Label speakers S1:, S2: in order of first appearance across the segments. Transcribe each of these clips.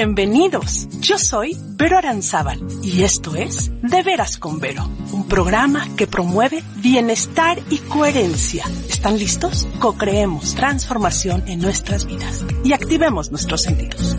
S1: Bienvenidos. Yo soy Vero Aranzábal y esto es De Veras con Vero, un programa que promueve bienestar y coherencia. ¿Están listos? Co-creemos transformación en nuestras vidas y activemos nuestros sentidos.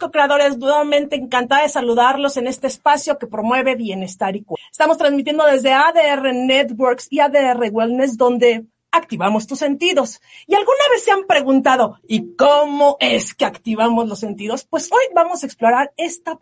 S1: Co-creadores? Nuevamente encantada de saludarlos en este espacio que promueve bienestar y coherencia. Estamos transmitiendo desde ADR Networks y ADR Wellness, donde activamos tus sentidos. ¿Y alguna vez se han preguntado, ¿y cómo es que activamos los sentidos? Pues hoy vamos a explorar esta,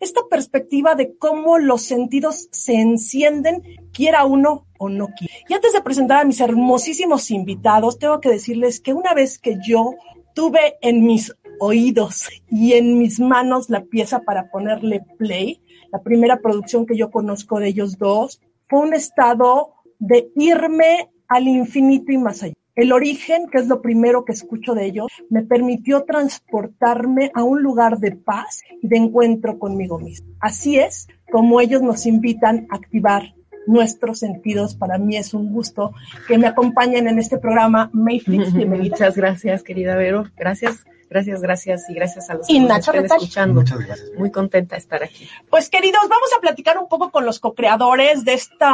S1: esta perspectiva de cómo los sentidos se encienden, quiera uno o no quiera. Y antes de presentar a mis hermosísimos invitados, tengo que decirles que una vez que yo tuve en mis oídos y en mis manos la pieza para ponerle play, la primera producción que yo conozco de ellos dos, fue un estado de irme al infinito y más allá. El origen, que es lo primero que escucho de ellos, me permitió transportarme a un lugar de paz y de encuentro conmigo mismo. Así es como ellos nos invitan a activar nuestros sentidos. Para mí es un gusto que me acompañen en este programa. Mayflix,
S2: bienvenida. Muchas gracias, querida Vero. Gracias. Gracias, gracias y gracias a los que nos estén escuchando. Muchas gracias. Muy contenta de estar aquí.
S1: Pues queridos, vamos a platicar un poco con los co-creadores de este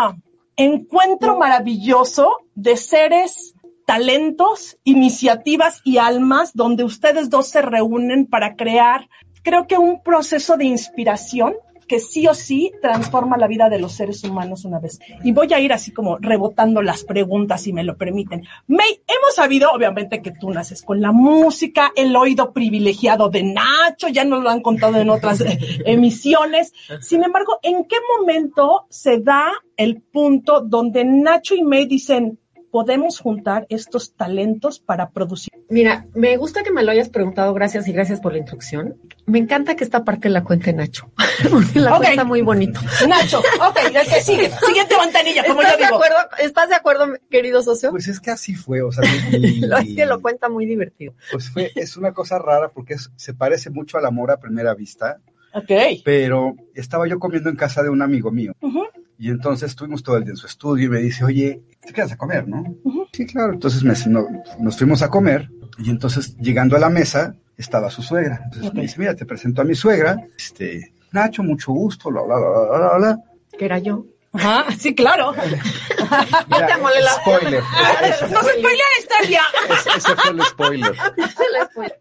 S1: encuentro maravilloso de seres, talentos, iniciativas y almas donde ustedes dos se reúnen para crear, creo que un proceso de inspiración que sí o sí transforma la vida de los seres humanos una vez. Y voy a ir así como rebotando las preguntas, si me lo permiten. May, hemos sabido, obviamente, que tú naces con la música, el oído privilegiado de Nacho, ya nos lo han contado en otras emisiones. Sin embargo, ¿en qué momento se da el punto donde Nacho y May dicen, podemos juntar estos talentos para producir?
S2: Mira, me gusta que me lo hayas preguntado, gracias y gracias por la instrucción. Me encanta que esta parte la cuente Nacho, la cuenta muy bonito.
S1: Nacho, ok, el que sigue, siguiente ventanilla, como yo
S2: digo. De acuerdo, ¿Estás de acuerdo, querido socio?
S3: Pues es que así fue, o sea,
S2: lo, es que lo cuenta muy divertido.
S3: Pues fue, es una cosa rara porque se parece mucho al amor a primera vista.
S1: Ok.
S3: Pero estaba yo comiendo en casa de un amigo mío. Y entonces estuvimos todo el día en su estudio y me dice, oye, te quedas a comer, ¿no? Sí, claro. Entonces me, nos fuimos a comer y entonces llegando a la mesa estaba su suegra. Entonces me dice, mira, te presento a mi suegra, este, Nacho, mucho gusto, bla, bla, bla, bla, bla,
S2: Que era yo.
S1: Ajá, sí, claro.
S3: Ya mole la spoiler.
S1: No se spoiler historia.
S3: Ese, ese fue el spoiler.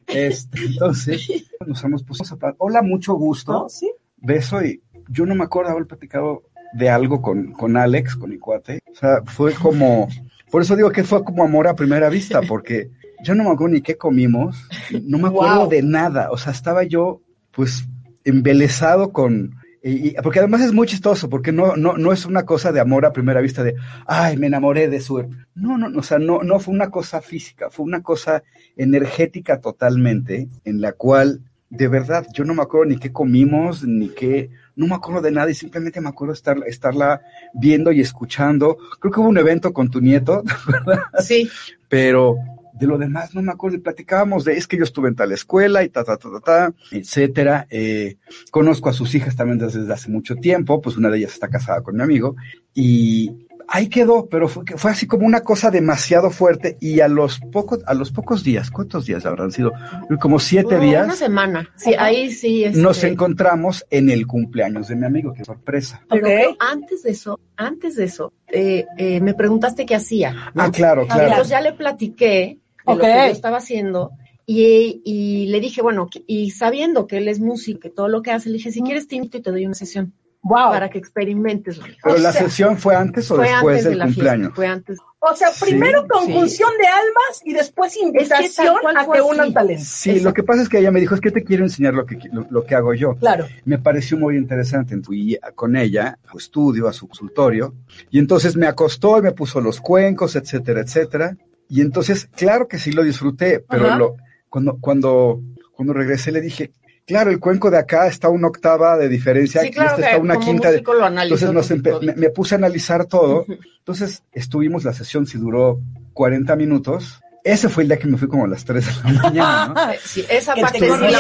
S3: Este, entonces, nos hemos puesto a. Hola, mucho gusto.
S1: ¿Sí?
S3: Beso y yo no me acuerdo haber platicado de algo con, con Alex, con mi cuate. O sea, fue como, por eso digo que fue como amor a primera vista, porque yo no me acuerdo ni qué comimos, no me acuerdo de nada. O sea, estaba yo, pues, embelesado con, y, porque además es muy chistoso, porque no, no, no es una cosa de amor a primera vista de, ay, me enamoré de su... No, no, o sea, no, no fue una cosa física, fue una cosa energética totalmente, en la cual, de verdad, yo no me acuerdo ni qué comimos, ni qué, no me acuerdo de nada y simplemente me acuerdo estar, estarla viendo y escuchando. Creo que hubo un evento con tu nieto, ¿verdad?
S2: Sí.
S3: Pero de lo demás no me acuerdo. Y platicábamos de, es que yo estuve en tal escuela y ta, ta, ta, ta, ta etcétera. Eh, conozco a sus hijas también desde hace mucho tiempo, pues una de ellas está casada con mi amigo. Y ahí quedó, pero fue, fue así como una cosa demasiado fuerte y a los pocos, a los pocos días, ¿cuántos días habrán sido? Como siete días.
S2: Una semana, sí, ahí sí.
S3: Este... Nos encontramos en el cumpleaños de mi amigo, qué sorpresa.
S2: Pero, antes de eso, antes de eso, eh, eh, me preguntaste qué hacía.
S3: Ah, claro, claro.
S2: Entonces ya le platiqué de lo que yo estaba haciendo. Y, y, le dije, bueno, y sabiendo que él es músico y todo lo que hace, le dije, si quieres te invito y te doy una sesión.
S1: Wow.
S2: Para que experimentes.
S3: Pero o la sea, sesión fue antes o
S2: fue
S3: después
S2: antes
S3: del
S2: de
S3: cumpleaños.
S2: Fiesta, fue antes.
S1: O sea, primero sí, conjunción sí. de almas y después invitación es que a que unan talento.
S3: Sí, Exacto. lo que pasa es que ella me dijo, es que te quiero enseñar lo que, lo, lo que hago yo.
S1: Claro.
S3: Me pareció muy interesante. Fui con ella a su estudio, a su consultorio, y entonces me acostó y me puso los cuencos, etcétera, etcétera. Y entonces, claro que sí lo disfruté, pero lo, cuando, cuando, cuando regresé le dije, claro, el cuenco de acá está una octava de diferencia,
S2: sí, claro
S3: este está una quinta de.
S2: Entonces
S3: nos me, me, puse a analizar todo. Entonces estuvimos, la sesión si duró 40 minutos. Ese fue el día que me fui como a las 3 de la mañana, ¿no?
S2: Sí, esa parte
S1: te
S2: sí,
S1: comieron.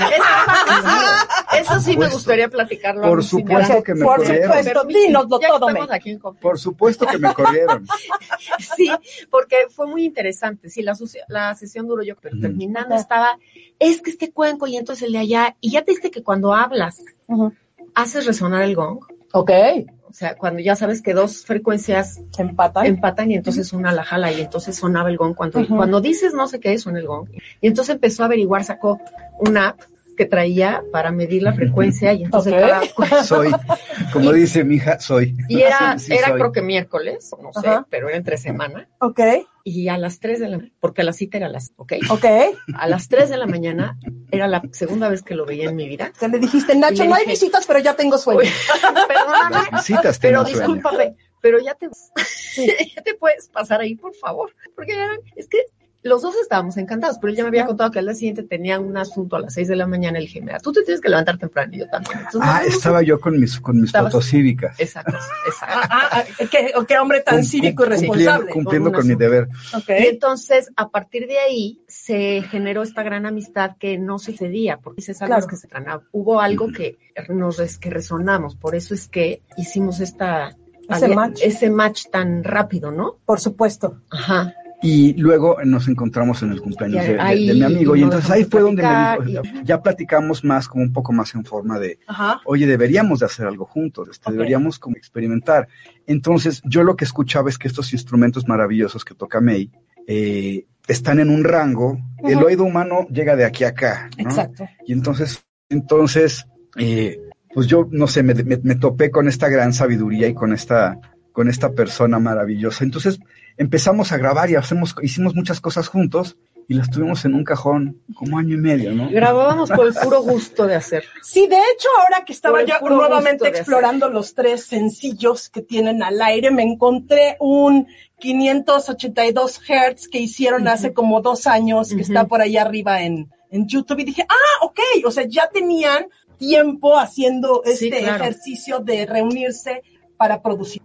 S2: esa parte Eso sí me gustaría platicarlo.
S3: Por supuesto que me
S1: Por
S3: corrieron.
S1: supuesto, todo,
S2: aquí.
S3: Por supuesto que me corrieron.
S2: Sí, porque fue muy interesante. Sí, la, la sesión duró yo, pero terminando estaba, es que este cuenco y entonces el de allá, y ya te diste que cuando hablas, haces resonar el gong.
S1: Ok,
S2: O sea, cuando ya sabes que dos frecuencias
S1: se empatan.
S2: empatan y entonces una la jala y entonces sonaba el gong. Cuando, cuando dices no sé qué, suena el gong. Y entonces empezó a averiguar, sacó una app que traía para medir la frecuencia y entonces cada-
S3: Soy, como dice mi hija, soy.
S2: y era,
S3: sí
S2: era
S3: soy.
S2: creo que miércoles, no sé,
S1: Ajá.
S2: pero era entre semana.
S1: Ok,
S2: Y a las 3 de la porque la cita era a las, ¿ok?
S1: ok.
S2: A las 3 de la mañana era la segunda vez que lo veía en mi vida.
S1: Se le dijiste, Nacho,
S2: le
S1: no hay visitas, pero ya tengo sueño.
S2: Uy, Perdóname,
S3: Las visitas
S2: pero
S3: sueño.
S2: discúlpame, pero ya te, ya te puedes pasar ahí, por favor. Porque es que los dos estábamos encantados, pero él ya me había contado que al día siguiente tenía un asunto a las 6 de la mañana. Le dije, mira, tú te tienes que levantar temprano y yo también. Entonces,
S3: Ah, estaba yo con mis, con mis
S2: Estabas-
S3: fotocívicas.
S2: Exacto, exacto.
S1: Ah, ah, qué, qué hombre tan
S3: Cum-
S1: cívico y responsable.
S3: Cumpliendo, cumpliendo
S2: Con
S3: con mi deber.
S1: Ok.
S2: Y entonces, a partir de ahí, se generó esta gran amistad que no sucedía, porque algo
S1: Claro.
S2: que se tranaba. Hubo algo que nos res- que resonamos, por eso es que hicimos esta
S1: Ese match.
S2: ese match tan rápido, ¿no?
S1: Por supuesto.
S2: Ajá.
S3: Y luego nos encontramos en el cumpleaños de, de-
S2: ahí
S3: de mi amigo. Y entonces ahí fue donde me dijo, ya platicamos más, como un poco más en forma de,
S1: Ajá.
S3: oye, deberíamos de hacer algo juntos, este, deberíamos como experimentar. Entonces, yo lo que escuchaba es que estos instrumentos maravillosos que toca May eh, están en un rango, el oído humano llega de aquí a acá, ¿no?
S1: Exacto.
S3: Y entonces, entonces, eh, pues yo, no sé, me, me- me topé con esta gran sabiduría y con esta, con esta persona maravillosa. Entonces empezamos a grabar y hacemos, hicimos muchas cosas juntos y las tuvimos en un cajón como año y medio, ¿no?
S2: Grabábamos por el puro gusto de hacer.
S1: Sí, de hecho, ahora que estaba yo nuevamente explorando los tres sencillos que tienen al aire, me encontré un 582 Hertz que hicieron hace como dos años, que está por ahí arriba en, en YouTube, y dije, ah, ok, o sea, ya tenían tiempo haciendo
S2: Sí,
S1: este
S2: claro.
S1: ejercicio de reunirse para producir.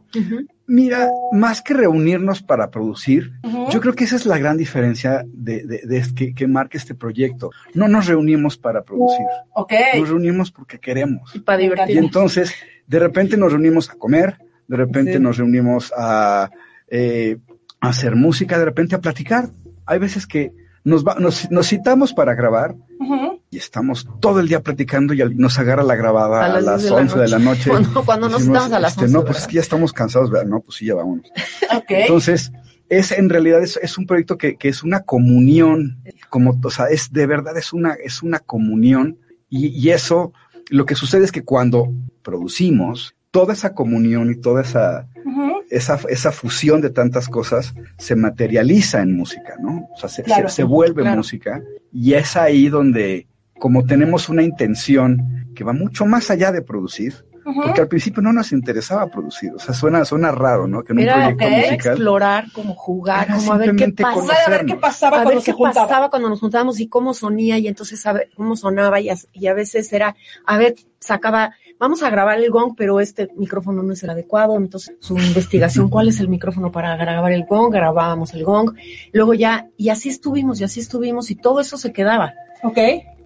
S3: Mira, más que reunirnos para producir, yo creo que esa es la gran diferencia de, de- de- que, que marca este proyecto. No nos reunimos para producir,
S1: Ok.
S3: nos reunimos porque queremos.
S2: Y para
S1: encanta.
S3: Y
S2: divertirnos.
S3: entonces, de repente nos reunimos a comer, de repente
S1: Sí.
S3: nos reunimos a, eh, a hacer música, de repente a platicar. Hay veces que nos, va- nos, nos citamos para grabar. Y estamos todo el día platicando y nos agarra la grabada
S2: A
S3: a
S2: las
S3: las,
S2: 10 de la
S3: 11 de la noche.
S2: Cuando, cuando nos estamos a las
S3: este,
S2: 11,
S3: No, pues es que ya estamos cansados, ¿verdad? No, pues sí, ya vámonos. Entonces, es en realidad es, es un proyecto que, que es una comunión, como, o sea, es de verdad es una, es una comunión y, y eso, lo que sucede es que cuando producimos, toda esa comunión y toda esa, esa, esa fusión de tantas cosas se materializa en música, ¿no? O sea, se,
S1: Claro.
S3: se- se vuelve
S2: Claro.
S3: música y es ahí donde, como tenemos una intención que va mucho más allá de producir, porque al principio no nos interesaba producir, o sea, suena, suena raro, ¿no? Que en un
S2: Era,
S3: proyecto musical
S2: explorar, como jugar, como a ver qué
S3: simplemente
S2: pasa.
S1: O sea, a ver qué pasaba
S2: a
S1: cuando
S2: ver qué pasaba cuando nos juntábamos y cómo sonía y entonces a ver cómo sonaba y a, y a veces era, a ver, sacaba, vamos a grabar el gong, pero este micrófono no es el adecuado, entonces su investigación, ¿cuál es el micrófono para grabar el gong? Grabábamos el gong, luego ya, y así estuvimos, y así estuvimos, y todo eso se quedaba,
S1: Ok.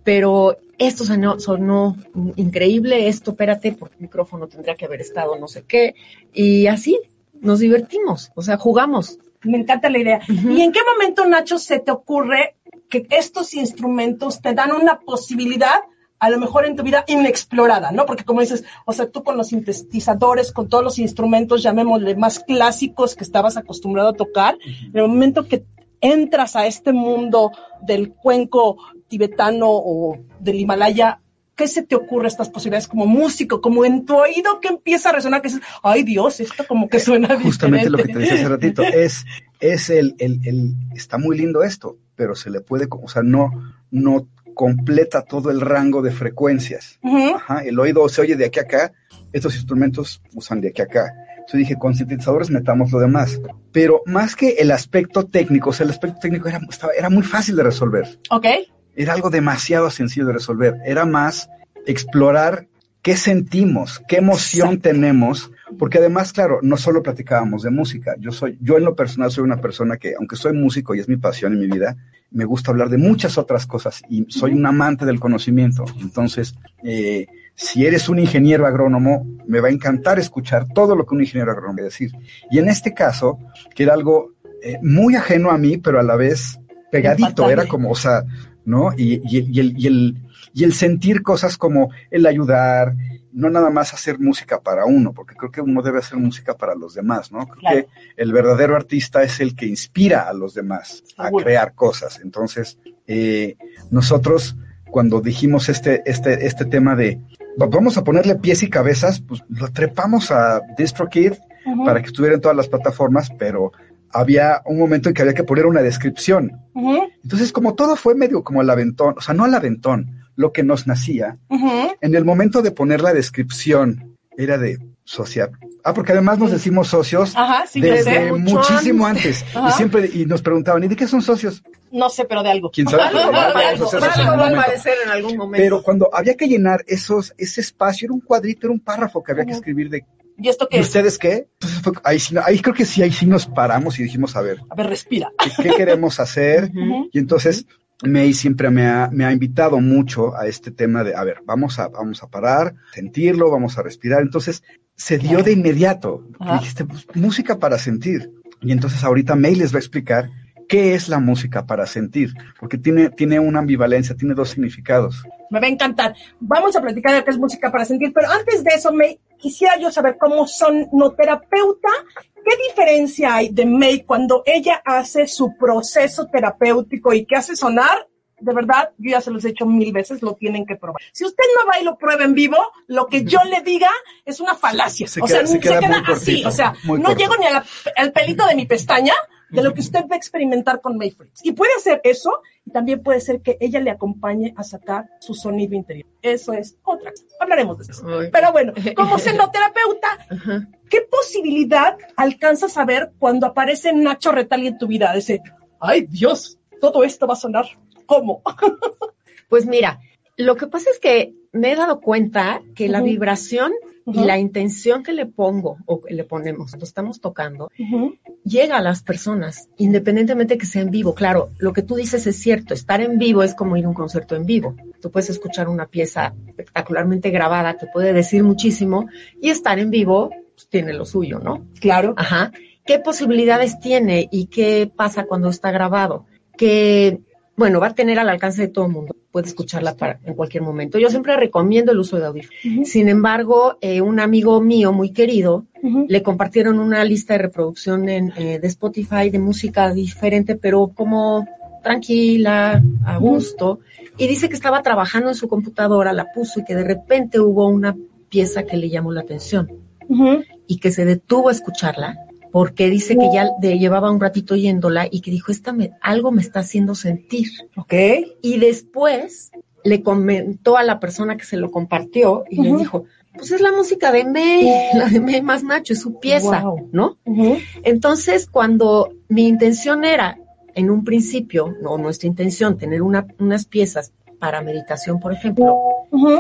S2: Pero esto sonó, sonó increíble, esto, espérate, porque el micrófono tendría que haber estado no sé qué, y así nos divertimos, o sea, jugamos.
S1: Me encanta la idea. ¿Y en qué momento, Nacho, se te ocurre que estos instrumentos te dan una posibilidad, a lo mejor en tu vida inexplorada, ¿no? Porque como dices, o sea, tú con los sintetizadores, con todos los instrumentos, llamémosle más clásicos que estabas acostumbrado a tocar, en el momento que entras a este mundo del cuenco tibetano o del Himalaya, ¿qué se te ocurre estas posibilidades como músico, como en tu oído que empieza a resonar, que dices, ay Dios, esto como que suena
S3: justamente lo que
S1: diferente"?
S3: te decía hace ratito, es, es el, el, el, está muy lindo esto, pero se le puede, o sea, no, no completa todo el rango de frecuencias. Ajá, el oído se oye de aquí a acá, estos instrumentos usan de aquí a acá. Yo dije, con sintetizadores metamos lo demás. Pero más que el aspecto técnico, o sea, el aspecto técnico era, estaba- era muy fácil de resolver.
S1: Ok.
S3: Era algo demasiado sencillo de resolver. Era más explorar qué sentimos, qué emoción tenemos porque además, claro, no solo platicábamos de música, yo soy, yo en lo personal soy una persona que, aunque soy músico y es mi pasión en mi vida, me gusta hablar de muchas otras cosas y soy un amante del conocimiento. Entonces, eh, si eres un ingeniero agrónomo, me va a encantar escuchar todo lo que un ingeniero agrónomo va a decir. Y en este caso, que era algo eh, muy ajeno a mí, pero a la vez pegadito, era como, o sea, ¿no? Y, y, el, y, el, y el sentir cosas como el ayudar, no nada más hacer música para uno, porque creo que uno debe hacer música para los demás, ¿no? Creo que el verdadero artista es el que inspira a los demás a crear cosas. Entonces, eh, nosotros cuando dijimos este, este, este tema de vamos a ponerle pies y cabezas, pues lo trepamos a DistroKid para que estuviera en todas las plataformas, pero había un momento en que había que poner una descripción. Entonces, como todo fue medio como al aventón, o sea, no al aventón, lo que nos nacía, en el momento de poner la descripción era de social. Ah, porque además nos decimos socios desde muchísimo antes. Y siempre y nos preguntaban, ¿y de qué son socios?
S1: No sé, pero de algo.
S3: ¿Quién sabe?
S2: va a aparecer en algún momento.
S3: Pero cuando había que llenar esos, ese espacio, era un cuadrito, era un párrafo que había que escribir de
S1: ¿Y esto qué
S3: ustedes qué? ahí, ahí, creo que sí, ahí sí nos paramos y dijimos, a ver.
S1: A ver, respira.
S3: ¿Qué, queremos hacer? Y entonces May siempre me ha, me ha, invitado mucho a este tema de, a ver, vamos a, vamos a parar, sentirlo, vamos a respirar. Entonces, se dio de inmediato. Dijiste, pues, música para sentir. Y entonces ahorita May les va a explicar qué es la música para sentir, porque tiene, tiene una ambivalencia, tiene dos significados.
S1: Me va a encantar. Vamos a platicar de qué es música para sentir, pero antes de eso, May, quisiera yo saber cómo son terapeuta ¿Qué diferencia hay de May cuando ella hace su proceso terapéutico y que hace sonar? De verdad, yo ya se los he hecho mil veces, lo tienen que probar. Si usted no va y lo prueba en vivo, lo que yo le diga es una falacia. o sea, se queda, así. O sea, no llego ni al pelito de mi pestaña de lo que usted va a experimentar con May Fritz. Y puede hacer eso, y también puede ser que ella le acompañe a sacar su sonido interior. Eso es otra cosa. Hablaremos de eso. Pero bueno, como senoterapeuta, ¿qué posibilidad alcanzas a ver cuando aparece Nacho Retali en tu vida? Dice, ay Dios, todo esto va a sonar. ¿Cómo?
S2: pues mira, lo que pasa es que me he dado cuenta que la vibración y la intención que le pongo o que le ponemos, lo estamos tocando, llega a las personas, independientemente que sea en vivo. Claro, lo que tú dices es cierto, estar en vivo es como ir a un concierto en vivo. Tú puedes escuchar una pieza espectacularmente grabada que puede decir muchísimo y estar en vivo pues, tiene lo suyo, ¿no?
S1: Claro.
S2: Ajá. ¿Qué posibilidades tiene y qué pasa cuando está grabado? Que bueno, va a tener al alcance de todo el mundo. Puede escucharla para, en cualquier momento. Yo siempre recomiendo el uso de audífonos. Sin embargo, eh, un amigo mío muy querido le compartieron una lista de reproducción en, eh, de Spotify de música diferente, pero como tranquila, a gusto. Y dice que estaba trabajando en su computadora, la puso y que de repente hubo una pieza que le llamó la atención y que se detuvo a escucharla porque dice que ya llevaba un ratito yéndola y que dijo, Esta me, algo me está haciendo sentir.
S1: Ok.
S2: Y después le comentó a la persona que se lo compartió y le dijo, pues es la música de May, la de May más Nacho, es su pieza, ¿no? Entonces, cuando mi intención era, en un principio, no nuestra intención, tener unas piezas para meditación, por ejemplo,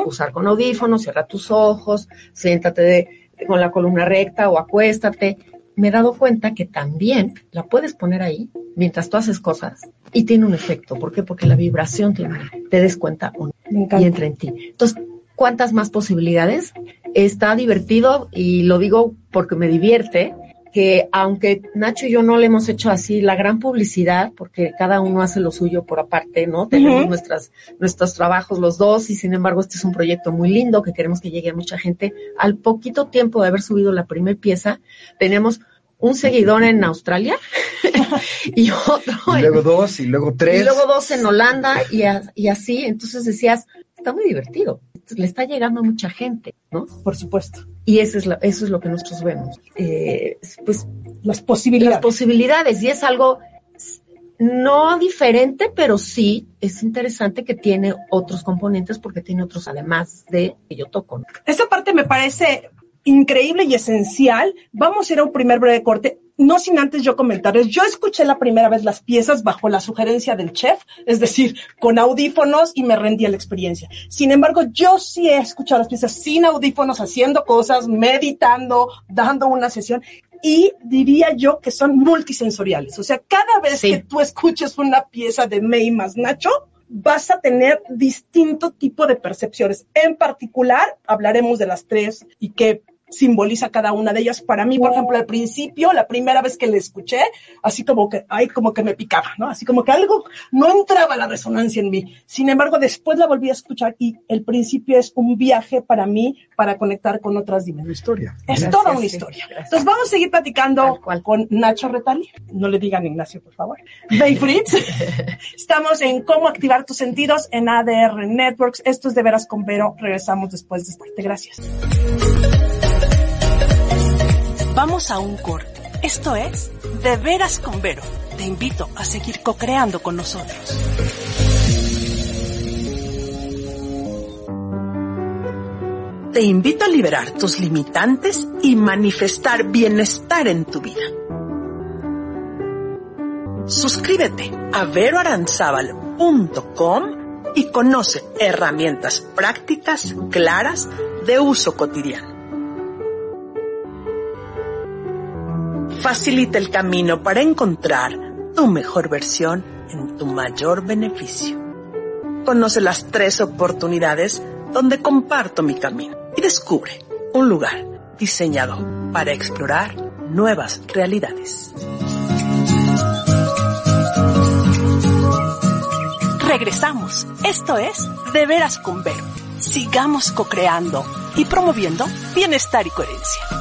S2: usar con audífonos, cierra tus ojos, siéntate de, con la columna recta o acuéstate, me he dado cuenta que también la puedes poner ahí mientras tú haces cosas y tiene un efecto. ¿Por qué? Porque la vibración tiene, te des cuenta y entra en ti. Entonces, ¿cuántas más posibilidades? Está divertido y lo digo porque me divierte que aunque Nacho y yo no le hemos hecho así la gran publicidad, porque cada uno hace lo suyo por aparte, ¿no? Tenemos nuestras, nuestros trabajos los dos y sin embargo este es un proyecto muy lindo que queremos que llegue a mucha gente. Al poquito tiempo de haber subido la primera pieza, tenemos un seguidor en Australia y otro.
S3: Y luego dos y luego tres.
S2: Y luego dos en Holanda y, y así. Entonces decías, está muy divertido. Le está llegando a mucha gente, ¿no?
S1: Por supuesto.
S2: Y eso es lo, eso es lo que nosotros vemos. Eh, pues
S1: las posibilidades.
S2: Las posibilidades. Y es algo no diferente, pero sí es interesante que tiene otros componentes porque tiene otros además de que yo toco.
S1: ¿no? Esa parte me parece increíble y esencial. Vamos a ir a un primer breve corte. no sin antes yo comentarles, yo escuché la primera vez las piezas bajo la sugerencia del chef, es decir, con audífonos y me rendí a la experiencia. Sin embargo, yo sí he escuchado las piezas sin audífonos, haciendo cosas, meditando, dando una sesión y diría yo que son multisensoriales. O sea, cada vez
S2: Sí.
S1: que tú escuches una pieza de May más Nacho, vas a tener distinto tipo de percepciones. En particular, hablaremos de las tres y qué simboliza cada una de ellas. Para mí, por ejemplo, al principio, la primera vez que le escuché, así como que, ay, como que me picaba, ¿no? Así como que algo no entraba la resonancia en mí. Sin embargo, después la volví a escuchar y el principio es un viaje para mí para conectar con otras
S3: Una
S1: dimensiones.
S3: historia.
S1: Es
S2: Gracias,
S1: toda una historia.
S2: gracias.
S1: Entonces vamos a seguir platicando con Nacho Retali. No le digan Ignacio, por favor. Bay Fritz. Estamos en cómo activar tus sentidos en ADR Networks. Esto es de veras con Vero. Regresamos después de esta parte. Gracias.
S4: Vamos a un corte. Esto es De Veras con Vero. Te invito a seguir co-creando con nosotros. Te invito a liberar tus limitantes y manifestar bienestar en tu vida. Suscríbete a veroaranzábal.com y conoce herramientas prácticas, claras, de uso cotidiano. Facilita el camino para encontrar tu mejor versión en tu mayor beneficio. Conoce las tres oportunidades donde comparto mi camino y descubre un lugar diseñado para explorar nuevas realidades. Regresamos. Esto es De Veras con Vero. Sigamos co-creando y promoviendo bienestar y coherencia.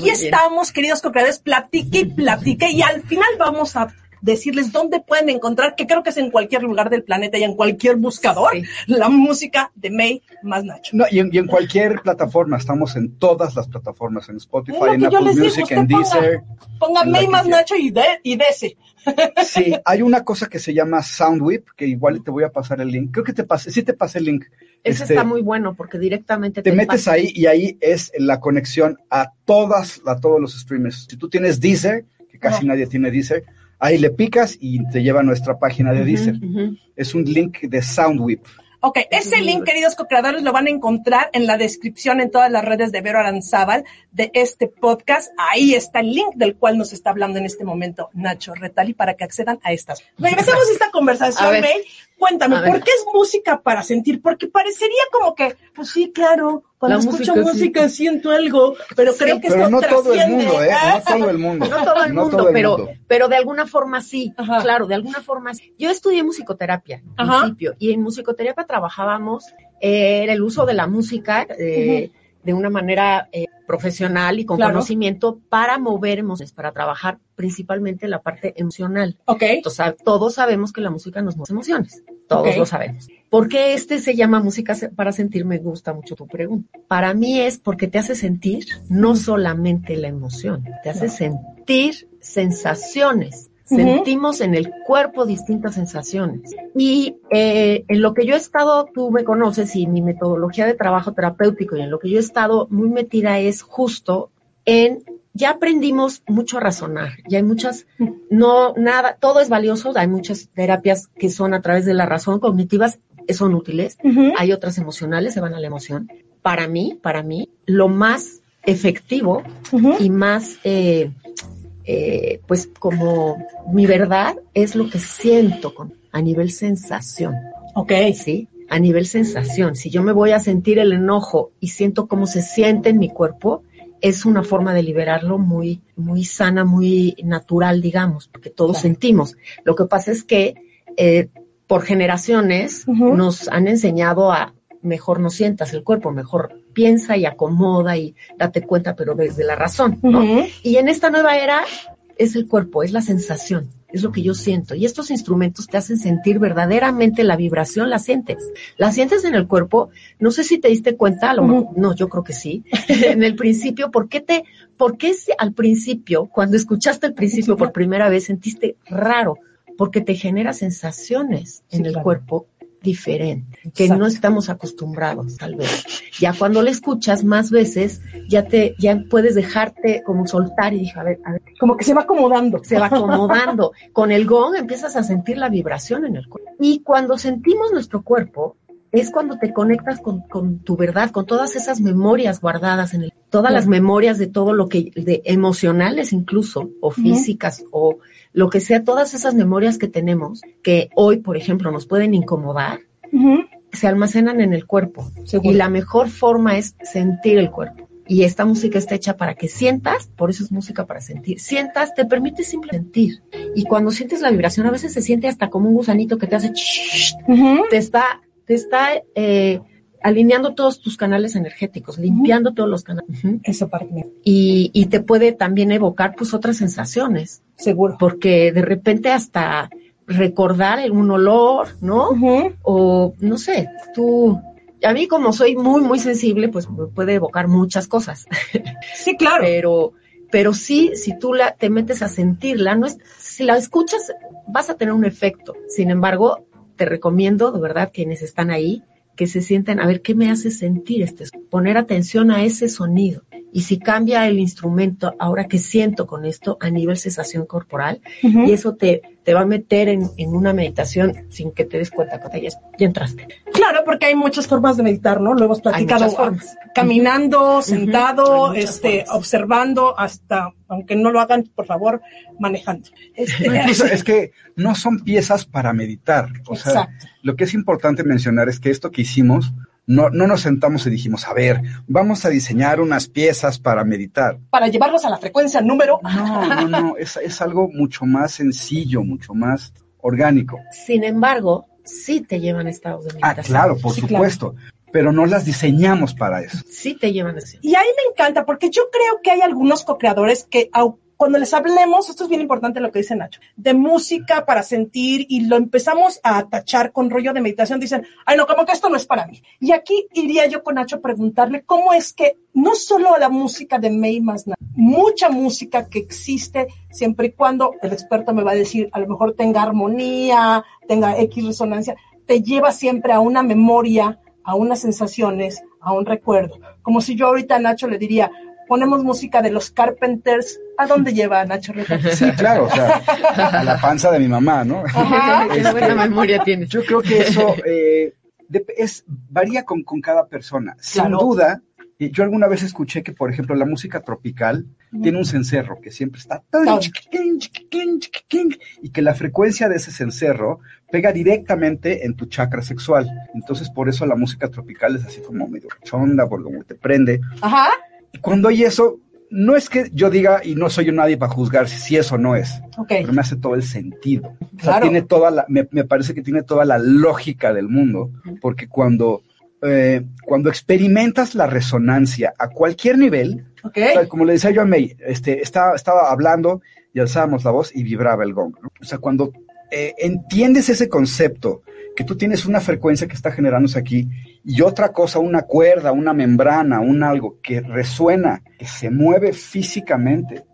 S1: Aquí
S2: Muy bien.
S1: estamos, queridos co-creadores, platique y platique y al final vamos a decirles dónde pueden encontrar, que creo que es en cualquier lugar del planeta y en cualquier buscador,
S2: Sí.
S1: la música de May más Nacho.
S3: No, y en, y en cualquier plataforma, estamos en todas las plataformas, en Spotify, en Apple
S1: digo,
S3: Music, en
S1: ponga-
S3: Deezer.
S1: Ponga
S3: en
S1: May más
S3: quiera.
S1: Nacho y, de, y dese.
S3: Sí, hay una cosa que se llama Soundwhip, que igual te voy a pasar el link. Creo que te pasé, sí te pasé el link.
S2: Ese
S3: Este,
S2: está muy bueno porque directamente
S3: Te metes ahí y ahí es la conexión a todas, a todos los streamers. Si tú tienes Deezer, que casi nadie tiene Deezer, ahí le picas y te lleva a nuestra página de Deezer. Es un link de Soundwhip.
S1: Ok, ese link, queridos co-creadores, lo van a encontrar en la descripción en todas las redes de Vero Aranzábal de este podcast. Ahí está el link del cual nos está hablando en este momento Nacho Retali para que accedan a estas. Regresemos a esta conversación. May. Cuéntame. ¿por qué es música para sentir? Porque parecería como que, pues sí, claro, cuando
S2: La
S1: escucho
S2: música,
S1: música,
S2: sí.
S1: siento algo, pero
S2: Sí,
S1: creo que
S3: Pero
S1: esto
S3: no todo el
S1: trasciende.
S3: mundo, ¿eh? No todo el mundo.
S2: No todo el
S3: No
S2: mundo,
S3: todo el
S2: pero,
S3: mundo.
S2: pero de alguna forma sí.
S1: Ajá.
S2: Claro, de alguna forma sí. Yo estudié musicoterapia
S1: Ajá.
S2: principio y en musicoterapia trabajábamos eh, en el uso de la música eh, de una manera eh, profesional y con
S1: Claro.
S2: conocimiento para mover emociones, para trabajar principalmente la parte emocional.
S1: Ok,
S2: Entonces, todos sabemos que la música nos mueve emociones. Todos lo sabemos. ¿Por qué este se llama música para sentir? Me gusta mucho tu pregunta. Para mí es porque te hace sentir no solamente la emoción, te hace sentir sensaciones. Sentimos en el cuerpo distintas sensaciones. Y eh, en lo que yo he estado, tú me conoces, y mi metodología de trabajo terapéutico, y en lo que yo he estado muy metida es justo en ya aprendimos mucho a razonar, ya hay muchas, no, nada, todo es valioso, hay muchas terapias que son a través de la razón cognitivas, eh, son útiles,
S1: Ujú.
S2: hay otras emocionales, se van a la emoción. Para mí, para mí, lo más efectivo
S1: Ujú.
S2: y más, eh, eh, pues como mi verdad es lo que siento con, a nivel sensación.
S1: ok,
S2: ¿sí? A nivel sensación, si yo me voy a sentir el enojo y siento cómo se siente en mi cuerpo, es una forma de liberarlo muy, muy sana, muy natural, digamos, porque todos
S1: Claro.
S2: sentimos. Lo que pasa es que eh, por generaciones nos han enseñado a mejor no sientas el cuerpo, mejor piensa y acomoda y date cuenta, pero desde la razón, ¿no? Y en esta nueva era es el cuerpo, es la sensación, es lo que yo siento. Y estos instrumentos te hacen sentir verdaderamente la vibración, la sientes. La sientes en el cuerpo. No sé si te diste cuenta, a lo mejor- no, yo creo que sí. en el principio, ¿por qué te, por qué si al principio, cuando escuchaste el principio por primera vez, sentiste raro? Porque te genera sensaciones
S1: Sí,
S2: en el
S1: claro.
S2: cuerpo diferente, que
S1: Exacto.
S2: no estamos acostumbrados, tal vez. Ya cuando la escuchas más veces, ya te, ya puedes dejarte como soltar y a ver, a ver,
S1: Como que se va acomodando.
S2: se va acomodando. Con el gong empiezas a sentir la vibración en el cuerpo. Y cuando sentimos nuestro cuerpo, es cuando te conectas con, con tu verdad, con todas esas memorias guardadas en el, todas las memorias de todo lo que, de emocionales incluso, o físicas, o lo que sea, todas esas memorias que tenemos, que hoy, por ejemplo, nos pueden incomodar, se almacenan en el cuerpo.
S1: Seguro.
S2: Y la mejor forma es sentir el cuerpo. Y esta música está hecha para que sientas, por eso es música para sentir. Sientas, te permite simplemente sentir. Y cuando sientes la vibración, a veces se siente hasta como un gusanito que te hace,
S1: Ujú.
S2: te está, te está eh, alineando todos tus canales energéticos, limpiando todos los canales.
S1: Esa parte, me-
S2: Y, y te puede también evocar pues otras sensaciones,
S1: seguro.
S2: porque de repente hasta recordar un olor, ¿no?
S1: Ujú.
S2: o no sé, tú, a mí como soy muy, muy sensible, pues me puede evocar muchas cosas,
S1: Sí, claro.
S2: pero, pero sí, si tú la, te metes a sentirla, no es, si la escuchas, vas a tener un efecto. Sin embargo, te recomiendo, de verdad, quienes están ahí, que se sienten, a ver, ¿qué me hace sentir este? Poner atención a ese sonido. Y si cambia el instrumento, ahora que siento con esto a nivel sensación corporal, y eso te, te va a meter en, en una meditación sin que te des cuenta, que ya, ya entraste.
S1: Claro, porque hay muchas formas de meditar, ¿no? Lo hemos platicado.
S2: formas.
S1: Caminando, sentado,
S2: Hay
S1: este,
S2: formas.
S1: observando, hasta, aunque no lo hagan, por favor, manejando. Este,
S3: Incluso es que no son piezas para meditar. O sea,
S1: Exacto.
S3: lo que es importante mencionar es que esto que hicimos, no, no nos sentamos y dijimos, a ver, vamos a diseñar unas piezas para meditar.
S1: para llevarlos a la frecuencia número.
S3: No, no, no, es, es algo mucho más sencillo, mucho más orgánico.
S2: Sin embargo, sí te llevan a estados de
S3: Ah,
S2: meditación.
S3: claro, por
S1: Sí,
S3: supuesto, pero no las diseñamos para eso.
S2: Sí te llevan a eso.
S1: Y ahí me encanta, porque yo creo que hay algunos co-creadores que cuando les hablemos, esto es bien importante lo que dice Nacho, de música para sentir y lo empezamos a tachar con rollo de meditación, dicen, ay no, como que esto no es para mí. Y aquí iría yo con Nacho a preguntarle cómo es que no solo la música de May más mucha música que existe siempre y cuando el experto me va a decir, a lo mejor tenga armonía, tenga X resonancia, te lleva siempre a una memoria, a unas sensaciones, a un recuerdo. Como si yo ahorita a Nacho le diría, ponemos música de los Carpenters, ¿a dónde lleva Nacho Rita?
S3: Sí, claro, o sea, a la panza de mi mamá, ¿no?
S1: Ajá.
S2: Qué
S3: Este,
S2: buena memoria tienes.
S3: Yo creo que eso eh, es, varía con, con cada persona. Sin
S1: Claro.
S3: duda, yo alguna vez escuché que, por ejemplo, la música tropical tiene un cencerro que siempre está y que la frecuencia de ese cencerro pega directamente en tu chakra sexual. Entonces, por eso la música tropical es así como medio chonda, porque como te prende.
S1: Ajá.
S3: Cuando hay eso, no es que yo diga, y no soy yo nadie para juzgar si, eso no es,
S1: Ok.
S3: pero me hace todo el sentido. O sea,
S1: Claro.
S3: tiene toda la, me, me parece que tiene toda la lógica del mundo, porque cuando, eh, cuando experimentas la resonancia a cualquier nivel,
S1: Ok.
S3: o sea, como le decía yo a May, este, estaba, estaba hablando y alzábamos la voz y vibraba el gong. ¿no? O sea, cuando eh, entiendes ese concepto, que tú tienes una frecuencia que está generándose aquí y otra cosa, una cuerda, una membrana, un algo que resuena, que se mueve físicamente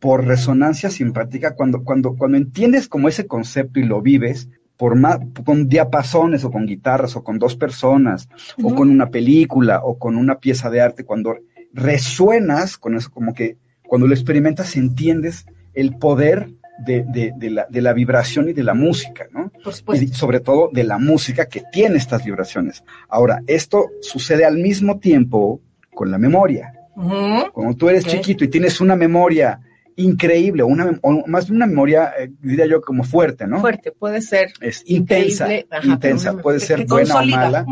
S3: por resonancia simpática, cuando, cuando, cuando entiendes como ese concepto y lo vives, por más, con diapasones o con guitarras o con dos personas o con una película o con una pieza de arte, cuando resuenas con eso, como que cuando lo experimentas entiendes el poder de, de- de la, de la vibración y de la música, ¿no?
S1: Por supuesto.
S3: y sobre todo de la música que tiene estas vibraciones. Ahora, esto sucede al mismo tiempo con la memoria.
S1: Ujú.
S3: Cuando tú eres chiquito y tienes una memoria increíble, una, o más bien una memoria, eh, diría yo, como fuerte, ¿no?
S2: Fuerte, puede ser.
S3: Es intensa,
S2: ajá,
S3: intensa, puede ser
S1: que
S3: buena o mala.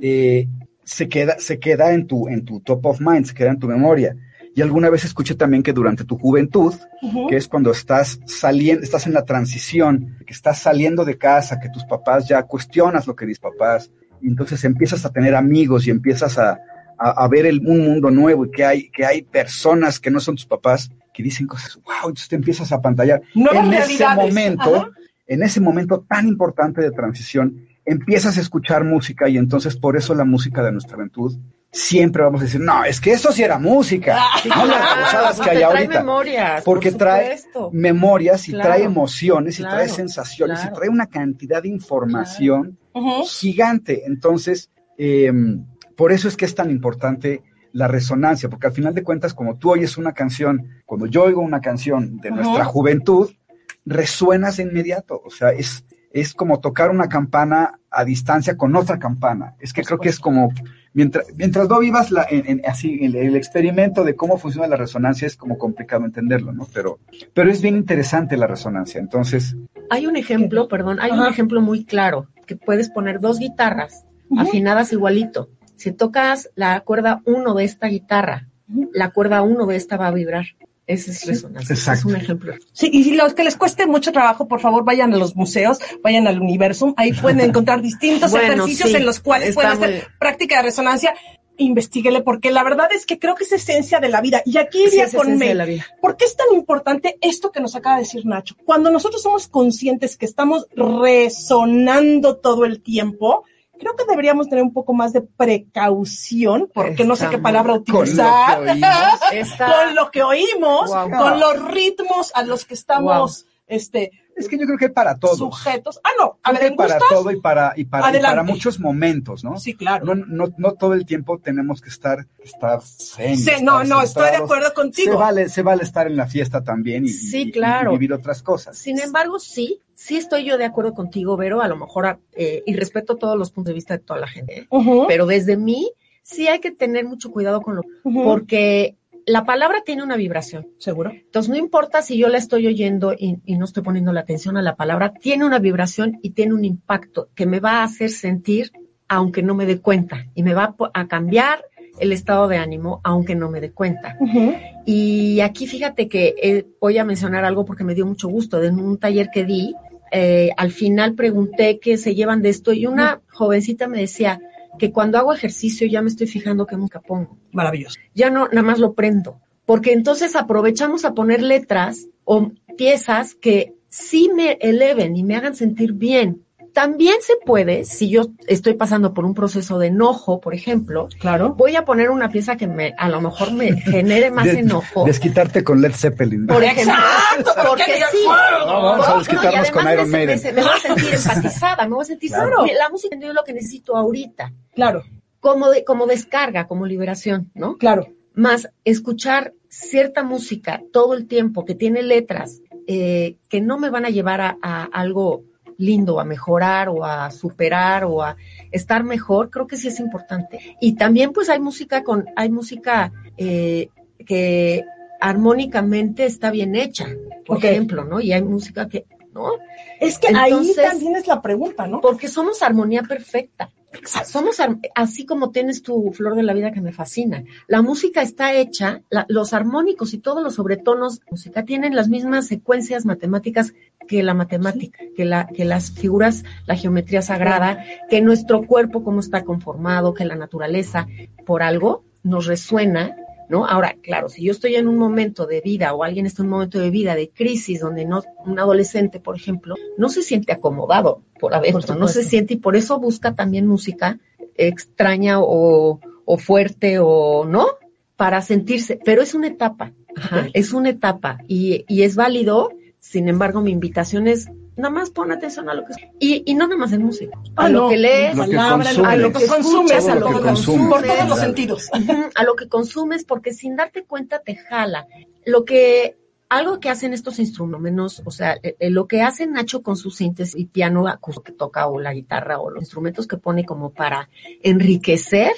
S3: Eh, se queda, se queda en tu, en tu top of mind, se queda en tu memoria. Y alguna vez escuché también que durante tu juventud, que es cuando estás saliendo, estás en la transición, que estás saliendo de casa, que tus papás ya cuestionas lo que dicen papás, y entonces empiezas a tener amigos y empiezas a, a- a ver el- un mundo nuevo y que hay, que hay personas que no son tus papás que dicen cosas, wow, entonces te empiezas a pantallar.
S1: Nuevas
S3: en ese momento,
S1: Ajá.
S3: en ese momento tan importante de transición, empiezas a escuchar música y entonces por eso la música de nuestra juventud siempre vamos a decir, no, es que eso sí era música.
S2: Sí,
S3: no las cosas que
S2: porque
S3: hay
S2: trae
S3: ahorita.
S2: memorias,
S3: porque
S2: por
S3: trae memorias y
S2: Claro,
S3: trae emociones y
S2: claro,
S3: trae sensaciones y trae una cantidad de información gigante. Entonces, eh, por eso es que es tan importante la resonancia, porque al final de cuentas, como tú oyes una canción, cuando yo oigo una canción de nuestra juventud, resuenas de inmediato. O sea, es, es como tocar una campana a distancia con otra campana. Es que creo que es como, mientras, mientras no vivas la, en- en- así, el, el experimento de cómo funciona la resonancia, es como complicado entenderlo, ¿no? Pero, pero es bien interesante la resonancia. Entonces,
S2: Hay un ejemplo, perdón, hay un ejemplo muy claro, que puedes poner dos guitarras afinadas igualito. Si tocas la cuerda 1 de esta guitarra, la cuerda 1 de esta va a vibrar. Ese es resonancia. Ese Es
S3: exacto.
S2: un ejemplo.
S1: Sí, y si los que les cueste mucho trabajo, por favor, vayan a los museos, vayan al Universum, ahí pueden encontrar distintos
S2: Bueno,
S1: ejercicios
S2: sí,
S1: en los cuales pueden hacer
S2: muy-
S1: práctica de resonancia. Investíguele, porque la verdad es que creo que es esencia de la vida. Y aquí
S2: Sí,
S1: iría
S2: es
S1: con
S2: esencia de
S1: May.
S2: la vida.
S1: ¿Por qué es tan importante esto que nos acaba de decir Nacho? Cuando nosotros somos conscientes que estamos resonando todo el tiempo, creo que deberíamos tener un poco más de precaución, porque no sé qué palabra
S3: con lo
S1: utilizar.
S3: que oímos,
S2: Está-
S1: con lo que oímos,
S2: Wow.
S1: con los ritmos a los que estamos este,
S3: es que yo creo que para todos.
S1: sujetos. Ah, no, a ver,
S3: que
S1: ¿en
S3: hay para
S1: gustos?
S3: todo y para, y para, y
S1: Adelante.
S3: para muchos momentos, ¿no?
S1: Sí, claro.
S3: No, no, no todo el tiempo tenemos que estar, estar zen,
S1: Sí,
S3: estar
S1: no, no, estoy de acuerdo
S3: Se
S1: contigo.
S3: vale, se vale estar en la fiesta también y,
S2: Sí,
S3: y- y-
S2: claro.
S3: y vivir otras cosas.
S2: Sin embargo, sí, sí estoy yo de acuerdo contigo, Vero, a lo mejor, eh, y respeto todos los puntos de vista de toda la gente, pero desde mí sí hay que tener mucho cuidado con lo porque la palabra tiene una vibración.
S1: Seguro.
S2: Entonces, no importa si yo la estoy oyendo y, y no estoy poniendo la atención a la palabra, tiene una vibración y tiene un impacto que me va a hacer sentir aunque no me dé cuenta y me va a, cambiar el estado de ánimo aunque no me dé cuenta. Y aquí fíjate que eh, voy a mencionar algo porque me dio mucho gusto. En un taller que di, eh, al final pregunté qué se llevan de esto y una jovencita me decía que cuando hago ejercicio ya me estoy fijando qué música pongo
S1: Maravilloso.
S2: ya no, nada más lo prendo. Porque entonces aprovechamos a poner letras o piezas que sí me eleven y me hagan sentir bien. También se puede, si yo estoy pasando por un proceso de enojo, por ejemplo,
S1: Claro.
S2: voy a poner una pieza que me, a lo mejor me genere más enojo.
S3: Desquitarte con Led Zeppelin.
S2: Por ejemplo,
S1: Exacto, porque
S2: sí.
S3: No, vamos a
S2: No,
S3: desquitarnos
S2: y
S3: con
S2: además
S3: Iron
S2: me,
S3: Maiden.
S2: me- me voy a sentir empatizada, me voy a sentir,
S3: Claro.
S2: la música es lo que necesito ahorita,
S1: Claro,
S2: como, de, como descarga, como liberación, ¿no?
S1: claro.
S2: más escuchar cierta música todo el tiempo que tiene letras eh, que no me van a llevar a, a algo lindo, a mejorar o a superar o a estar mejor, creo que sí es importante. Y también pues hay música con, hay música eh, que armónicamente está bien hecha, por ejemplo, ¿no? Y hay música que, ¿no?
S1: Es que ahí también es la pregunta, ¿no?
S2: Porque somos armonía perfecta. Somos ar- así como tienes tu flor de la vida que me fascina. La música está hecha, la- los armónicos y todos los sobretonos de música tienen las mismas secuencias matemáticas que la matemática, que, la, que las figuras, la geometría sagrada, que nuestro cuerpo cómo está conformado, que la naturaleza, por algo, nos resuena. ¿No? Ahora, claro, si yo estoy en un momento de vida o alguien está en un momento de vida de crisis donde no, un adolescente, por ejemplo, no se siente acomodado por adentro,
S1: Por
S2: no se siente y por eso busca también música extraña o, o fuerte o no, para sentirse, pero es una etapa, ajá, es una etapa y, y es válido, sin embargo mi invitación es nada más pon atención a lo que y, y no nada más en música, a
S1: Ah,
S2: lo
S1: no,
S2: que lees,
S3: Lo que
S1: palabra,
S3: consumes.
S1: a lo que consumes, a
S2: lo
S1: lo
S2: que
S3: consumes.
S1: por todos los sentidos.
S2: A lo que consumes, porque sin darte cuenta te jala. Lo que, algo que hacen estos instrumentos, o sea, eh, eh, lo que hace Nacho con sus sintes y piano acústico que toca o la guitarra o los instrumentos que pone como para enriquecer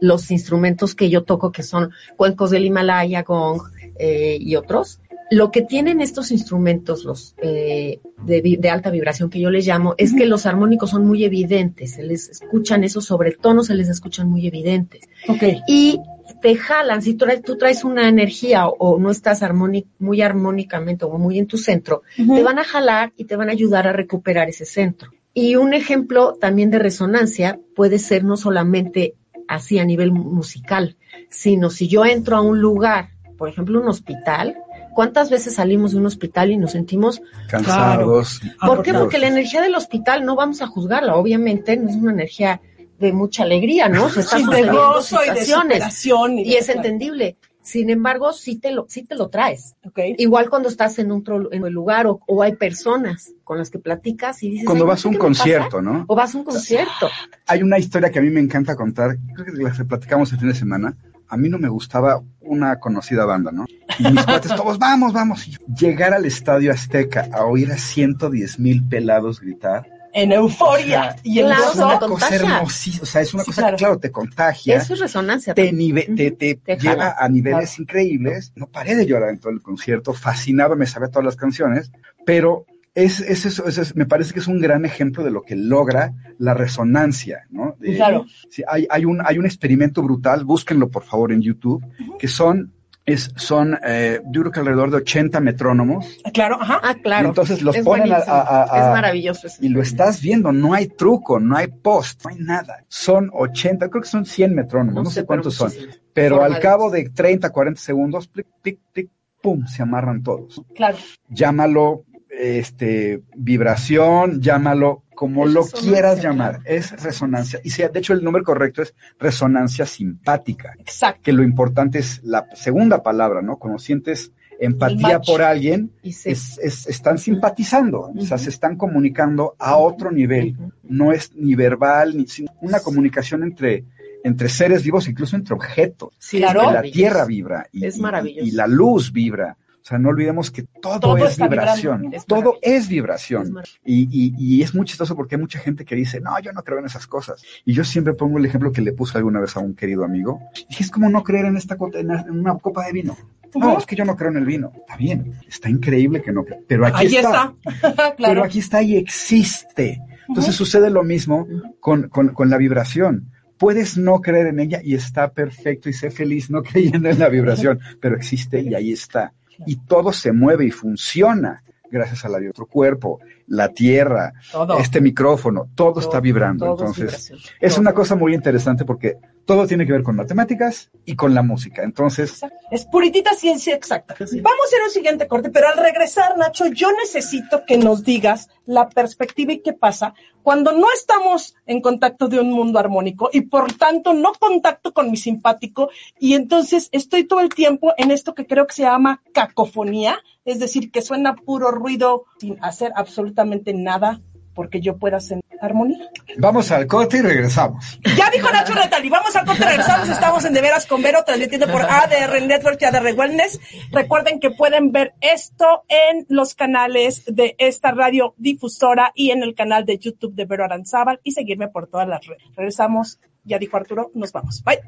S2: los instrumentos que yo toco, que son cuencos del Himalaya, gong eh, y otros. Lo que tienen estos instrumentos, los eh, de, alta vibración que yo les llamo, es que los armónicos son muy evidentes, se les escuchan esos sobretonos, se les escuchan muy evidentes
S1: Ok.
S2: y te jalan. Si tú traes, tú traes una energía o, o no estás armóni- muy armónicamente o muy en tu centro, te van a jalar y te van a ayudar a recuperar ese centro. Y un ejemplo también de resonancia puede ser no solamente así a nivel mu- musical, sino si yo entro a un lugar, por ejemplo un hospital, ¿Cuántas veces salimos de un hospital y nos sentimos
S3: Cansados.
S2: ¿Por qué? Porque la energía del hospital no vamos a juzgarla, obviamente no es una energía de mucha alegría, ¿no? Se está
S1: Sí, de gozo y de
S2: situaciones
S1: superación.
S2: y es entendible. Sin embargo, sí te lo, sí te lo traes.
S1: Ok.
S2: Igual cuando estás en otro en el lugar o, o hay personas con las que platicas y dices.
S3: Cuando
S2: "Ay, no
S3: vas a un
S2: qué me pasa",
S3: concierto, ¿no?
S2: O vas a un concierto.
S3: Hay una historia que a mí me encanta contar, creo que la que platicamos el fin de semana. A mí no me gustaba una conocida banda, ¿no? Y mis cuates todos, vamos, vamos. Y llegar al Estadio Azteca a oír a 110 mil pelados gritar.
S1: En euforia y en
S2: Claro,
S3: es una cosa
S2: contagia.
S3: hermosísima. O sea, es una
S1: Sí,
S3: cosa
S1: claro.
S3: que, claro, te contagia.
S2: Eso es resonancia.
S3: te, nive- te, te
S2: Te
S3: lleva
S2: jala.
S3: a niveles increíbles. No paré de llorar en todo el concierto, fascinaba, me sabía todas las canciones, pero es, es eso, es- es- me parece que es un gran ejemplo de lo que logra la resonancia, ¿no? De-
S1: Claro.
S3: sí, hay, hay, un, hay un experimento brutal, búsquenlo por favor en YouTube, que son, es, son eh, yo creo que alrededor de 80 metrónomos,
S1: Claro, ajá.
S2: Ah, claro.
S3: y entonces los
S2: Es
S3: ponen a, a- a- a-
S2: es maravilloso. ese
S3: y lo estás viendo, no hay truco, no hay post, no hay nada. Son 80, creo que son 100 metrónomos, no, sé cuántos son.
S2: muchísimo.
S3: Pero
S2: Forma
S3: al cabo de 30, 40 segundos, plic, plic, plic, pum, se amarran todos.
S1: Claro.
S3: Llámalo este vibración, llámalo como lo quieras llamar, es resonancia. Y sea, de hecho el nombre correcto es resonancia simpática,
S1: Exacto.
S3: que lo importante es la segunda palabra, ¿no? Cuando sientes empatía por alguien,
S2: se-
S3: es, es- están simpatizando, o sea, se están comunicando a otro nivel, no es ni verbal, ni sino una comunicación entre, entre seres vivos, incluso entre objetos.
S2: Sí,
S1: Claro.
S3: la tierra vibra y,
S2: Es
S3: y-
S2: maravilloso.
S3: y la luz vibra. O sea, no olvidemos que todo,
S1: Todo
S3: es vibración.
S2: Es
S3: todo es vibración. Y, y- y es muy chistoso porque hay mucha gente que dice, no, yo no creo en esas cosas. Y yo siempre pongo el ejemplo que le puse alguna vez a un querido amigo. Dije, es como no creer en, esta en una copa de vino. No, es que yo no creo en el vino. Está bien, está increíble que no crea. Pero aquí
S1: Ahí
S3: está.
S1: está.
S3: Pero aquí está y existe. Entonces sucede lo mismo con, con- con la vibración. Puedes no creer en ella y está perfecto y sé feliz no creyendo en la vibración, pero existe y ahí está. Y todo se mueve y funciona gracias a la de otro cuerpo, la tierra,
S1: Todo.
S3: este micrófono, todo, está vibrando.
S2: todo
S3: Entonces, es una cosa muy interesante porque todo tiene que ver con matemáticas y con la música. Entonces,
S1: Es puritita ciencia exacta.
S2: Sí.
S1: Vamos a hacer un siguiente corte, pero al regresar, Nacho, yo necesito que nos digas la perspectiva y qué pasa cuando no estamos en contacto de un mundo armónico y por tanto no contacto con mi simpático y entonces estoy todo el tiempo en esto que creo que se llama cacofonía, es decir, que suena puro ruido sin hacer absolutamente nada porque yo pueda hacer armonía.
S3: vamos al corte y regresamos.
S1: Ya dijo Nacho Natali, vamos al corte, regresamos, estamos en De Veras con Vero, transmitiendo por ADR Network y ADR Wellness. Recuerden que pueden ver esto en los canales de esta radio difusora y en el canal de YouTube de Vero Aranzábal y seguirme por todas las redes. Regresamos, ya dijo Arturo, nos vamos. Bye.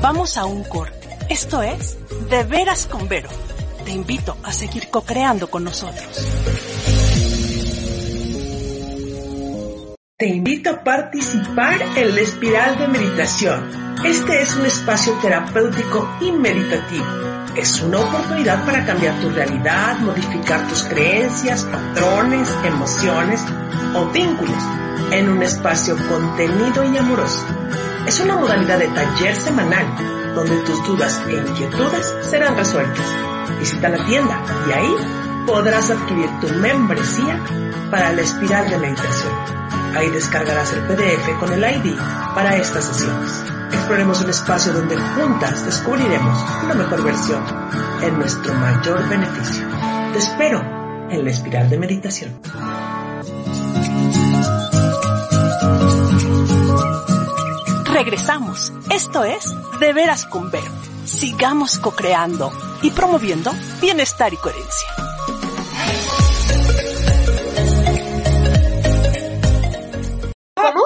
S4: Vamos a un corte. Esto es De Veras con Vero. Te invito a seguir co-creando con nosotros.
S5: Te invito a participar en la espiral de meditación. Este es un espacio terapéutico y meditativo. Es una oportunidad para cambiar tu realidad, modificar tus creencias, patrones, emociones o vínculos en un espacio contenido y amoroso. Es una modalidad de taller semanal donde tus dudas e inquietudes serán resueltas. Visita la tienda y ahí podrás adquirir tu membresía para la espiral de meditación. Ahí descargarás el PDF con el ID para estas sesiones. Exploremos un espacio donde juntas descubriremos una mejor versión en nuestro mayor beneficio. Te espero en la espiral de meditación.
S4: Regresamos. Esto es De Veras con Vero. Sigamos co-creando y promoviendo bienestar y coherencia.
S2: ¿Cómo?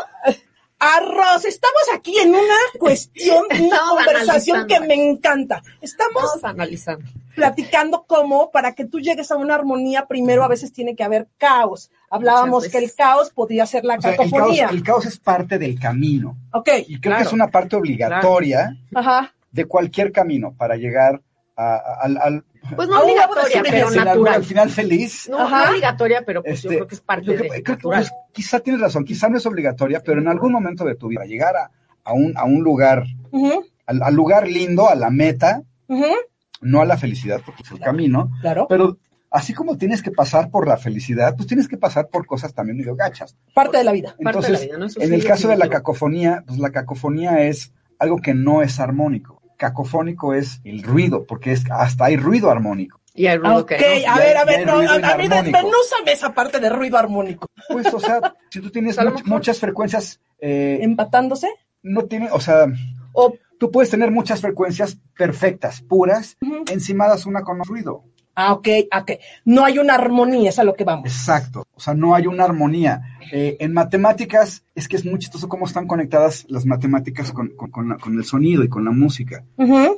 S1: Arroz, estamos aquí en una cuestión, una conversación que me encanta. Estamos
S2: analizando.
S1: platicando cómo para que tú llegues a una armonía, primero a veces tiene que haber caos. Hablábamos que el caos podía ser la
S3: O sea, el, caos,
S1: cacofonía.
S3: el caos es parte del camino.
S1: Ok,
S3: Y creo
S2: Claro.
S3: que es una parte obligatoria
S1: ajá.
S3: De cualquier camino para llegar a- a- al, al,
S2: Pues no
S1: Aún
S2: obligatoria,
S1: aún
S2: pero
S3: al final-
S2: natural.
S3: al final feliz.
S2: No,
S1: Ajá.
S2: no obligatoria, pero pues yo
S3: Este,
S2: creo que es parte
S3: que-
S2: de
S3: creo que, pues, quizá tienes razón, quizá no es obligatoria, pero en algún momento de tu vida, llegar a, a un, a un lugar, al, al lugar lindo, a la meta, no a la felicidad, porque es el camino,
S1: Claro.
S3: pero así como tienes que pasar por la felicidad, pues tienes que pasar por cosas también medio gachas.
S1: Parte de la vida.
S2: Parte de la
S3: Entonces,
S2: vida, ¿no? Eso
S3: en
S2: sí,
S3: el caso de la cacofonía, pues la cacofonía es algo que no es armónico. Cacofónico es el ruido, porque es hasta hay ruido armónico.
S2: Y hay
S1: Ah,
S2: ruido
S1: Ok,
S2: que no.
S1: a ver, a ver,
S3: hay
S1: no, a, a mí desmenúzame esa parte de ruido armónico.
S3: Pues, o sea, si tú tienes much- muchas frecuencias, eh,
S1: Empatándose.
S3: no tiene, o sea,
S2: O
S3: tú puedes tener muchas frecuencias perfectas, puras, encimadas una con ruido.
S1: Ah, ok, ok. No hay una armonía, es a lo que vamos.
S3: Exacto. O sea, no hay una armonía. Eh, en matemáticas, es que es muy chistoso cómo están conectadas las matemáticas con, con- con la- con el sonido y con la música.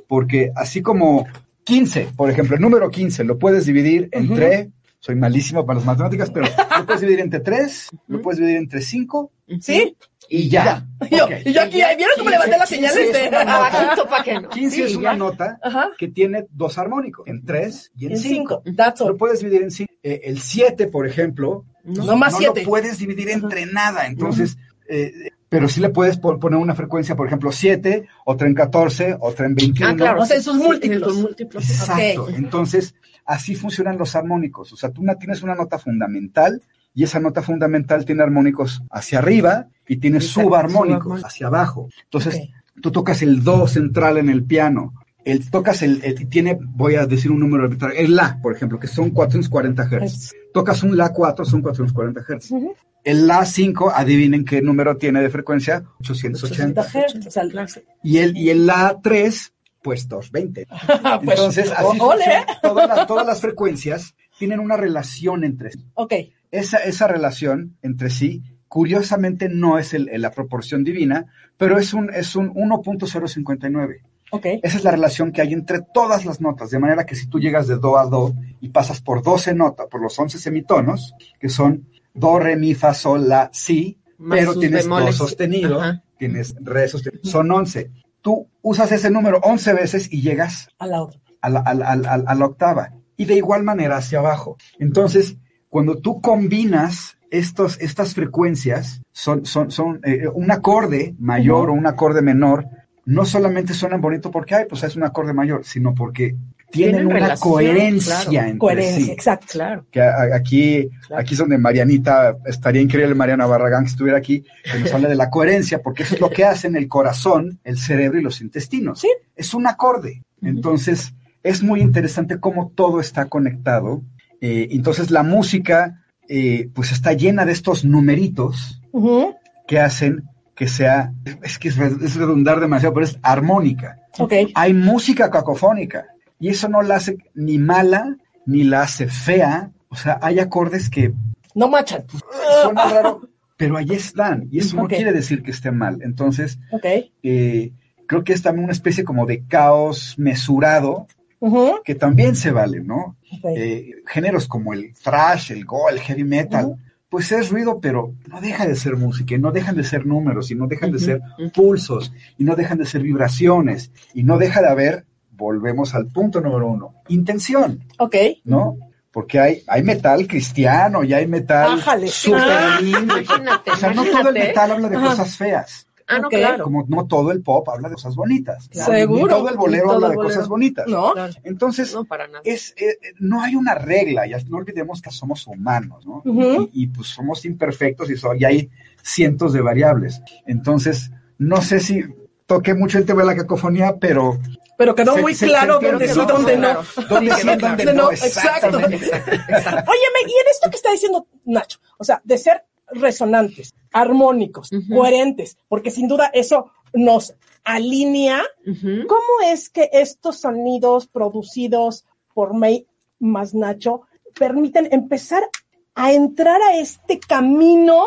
S3: Porque así como 15, por ejemplo, el número 15 lo puedes dividir entre, soy malísimo para las matemáticas, pero lo puedes dividir entre 3, lo puedes dividir entre 5
S1: ¿Sí?
S3: Y ya.
S1: Yo, y yo aquí, ¿vieron cómo
S3: 15,
S1: levanté las
S3: 15
S1: señales?
S3: es una nota.
S2: Bajito pa' que no.
S3: 15
S2: Sí,
S3: es una
S2: ya.
S3: nota
S1: Ajá.
S3: que tiene dos armónicos, en 3 y en
S1: En
S3: 5.
S1: cinco. That's all.
S3: Lo puedes dividir en 5. el 7, por ejemplo,
S1: No más
S3: no
S1: siete.
S3: lo puedes dividir entre nada. Entonces, eh, pero sí le puedes pon- poner una frecuencia, por ejemplo, 7, otra en 14, otra en 21.
S2: Ah, claro.
S1: O sea, en sus
S2: sí,
S1: múltiplos.
S2: múltiplos.
S3: Exacto. Entonces, así funcionan los armónicos. O sea, tú una- tienes una nota fundamental y esa nota fundamental tiene armónicos hacia arriba y tiene subarmónicos
S2: subarmónicos.
S3: hacia abajo. Entonces,
S1: Ok.
S3: tú tocas el do central en el piano. El, tocas el, el- tiene, voy a decir un número arbitrario, el La, por ejemplo, que son 440 Hz. Tocas un La 4, son 440 Hz.
S1: Ujú.
S3: El La 5, adivinen qué número tiene de frecuencia, 880.
S1: 80 Hz,
S3: Y el, y el La 3, pues 220.
S1: pues,
S3: Entonces, así
S1: o- ole.
S3: funciona. todas, las, todas las frecuencias tienen una relación entre sí.
S1: Ok,
S3: Esa, esa relación entre sí, curiosamente, no es el- la proporción divina, pero es un, es un 1.059.
S1: ok.
S3: Esa es la relación que hay entre todas las notas, de manera que si tú llegas de do a do y pasas por 12 notas, por los 11 semitonos, que son do, re, mi, fa, sol, la, si,
S2: Más
S3: pero tienes do sostenido,
S2: Ajá.
S3: tienes re sostenido, son 11. Tú usas ese número 11 veces y llegas
S1: A la otra.
S3: a la, a la- a la- a la octava y de igual manera hacia abajo. Entonces, cuando tú combinas estos, estas frecuencias, son, son, son eh, un acorde mayor o un acorde menor, no solamente suenan bonito porque, ay, pues es un acorde mayor, sino porque tienen,
S2: Tienen
S3: una
S2: relación,
S3: coherencia
S2: claro.
S3: entre
S1: Coherencia,
S3: sí.
S1: exacto.
S2: Claro.
S3: Que aquí,
S2: Claro.
S3: aquí es donde Marianita, estaría increíble Mariana Barragán que estuviera aquí, que nos hable de la coherencia, porque eso es lo que hacen el corazón, el cerebro y los intestinos.
S1: Sí.
S3: Es un acorde. Entonces, es muy interesante cómo todo está conectado. Eh, entonces, la música, eh, pues está llena de estos numeritos que hacen que sea, es que es, re- es redundar demasiado, pero es armónica.
S1: Ok,
S3: Hay música cacofónica y eso no la hace ni mala ni la hace fea. O sea, hay acordes que
S1: no machan.
S3: suena raro, pero ahí están y eso no quiere decir que esté mal. Entonces, eh, creo que es también una especie como de caos mesurado Que también se vale, ¿no? Eh, géneros como el thrash, el go, el heavy metal, pues es ruido, pero no deja de ser música, y no dejan de ser números, y no dejan de ser pulsos, y no dejan de ser vibraciones, y no deja de haber, volvemos al punto número uno, intención,
S1: Ok.
S3: ¿no? Porque hay, hay metal cristiano y hay metal súper
S1: Ah,
S3: lindo.
S2: imagínate,
S3: O sea, no todo el metal habla de
S1: Ajá.
S3: cosas feas,
S2: Ah, no,
S1: Ok.
S2: claro.
S3: como no todo el pop habla de cosas bonitas.
S1: Claro.
S3: Ni
S1: Seguro.
S3: todo el bolero
S2: Ni todo
S3: habla
S2: el
S3: de cosas bonitas.
S1: ¿No?
S2: Claro.
S3: Entonces,
S2: No, para nada.
S3: es, eh, eh, no hay una regla, ya no olvidemos que somos humanos, ¿no? Y, y, pues somos imperfectos y, so- y hay cientos de variables. Entonces, no sé si toqué mucho el tema de la cacofonía, pero
S1: Pero quedó
S3: Se-
S1: muy
S3: se-
S1: claro
S3: se
S1: dónde
S3: entiende,
S1: sí,
S3: ¿no?
S1: dónde no.
S3: ¿dónde
S2: Sí,
S1: claro.
S3: no?
S1: Exacto. Óyeme, y en esto que está diciendo Nacho, o sea, de ser resonantes, armónicos, coherentes, porque sin duda eso nos alinea. ¿Cómo es que estos sonidos producidos por May más Nacho permiten empezar a entrar a este camino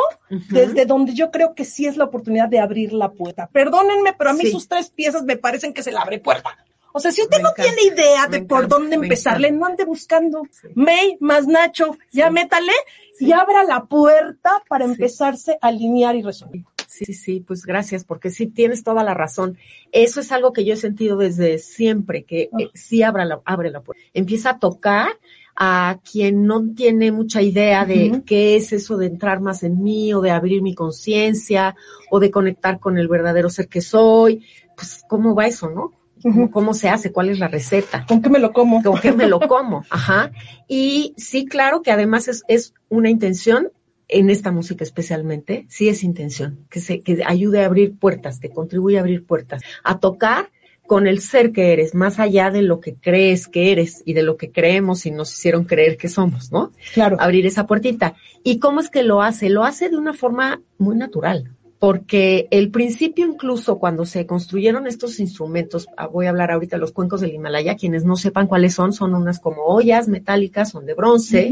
S1: desde donde yo creo que sí es la oportunidad de abrir la puerta? Perdónenme, pero a mí
S2: Sí.
S1: sus tres piezas me parecen que se la abre puerta. O sea, si usted
S2: Me
S1: no
S2: encanta,
S1: tiene idea de por
S2: encanta,
S1: dónde empezarle,
S2: encanta.
S1: no ande buscando.
S2: Sí.
S1: May más Nacho, ya
S2: Sí.
S1: métale y abra la puerta para empezarse a alinear y resonar.
S2: Sí, sí, pues gracias, porque sí tienes toda la razón. Eso es algo que yo he sentido desde siempre, que
S1: Ah.
S2: eh, sí abra la, abre la puerta. Empieza a tocar a quien no tiene mucha idea de qué es eso de entrar más en mí o de abrir mi conciencia o de conectar con el verdadero ser que soy. Pues, ¿cómo va eso, no? Cómo, cómo se hace, cuál es la receta.
S1: ¿Con qué me lo como?
S2: ¿Con qué me lo como? Ajá. Y sí, claro que además es, es una intención en esta música especialmente, sí es intención, que se, que ayude a abrir puertas, que contribuye a abrir puertas, a tocar con el ser que eres, más allá de lo que crees que eres y de lo que creemos y nos hicieron creer que somos, ¿no?
S1: Claro.
S2: Abrir esa puertita. ¿Y cómo es que lo hace? Lo hace de una forma muy natural. Porque el principio incluso cuando se construyeron estos instrumentos, ah, voy a hablar ahorita de los cuencos del Himalaya, quienes no sepan cuáles son, son unas como ollas metálicas, son de bronce,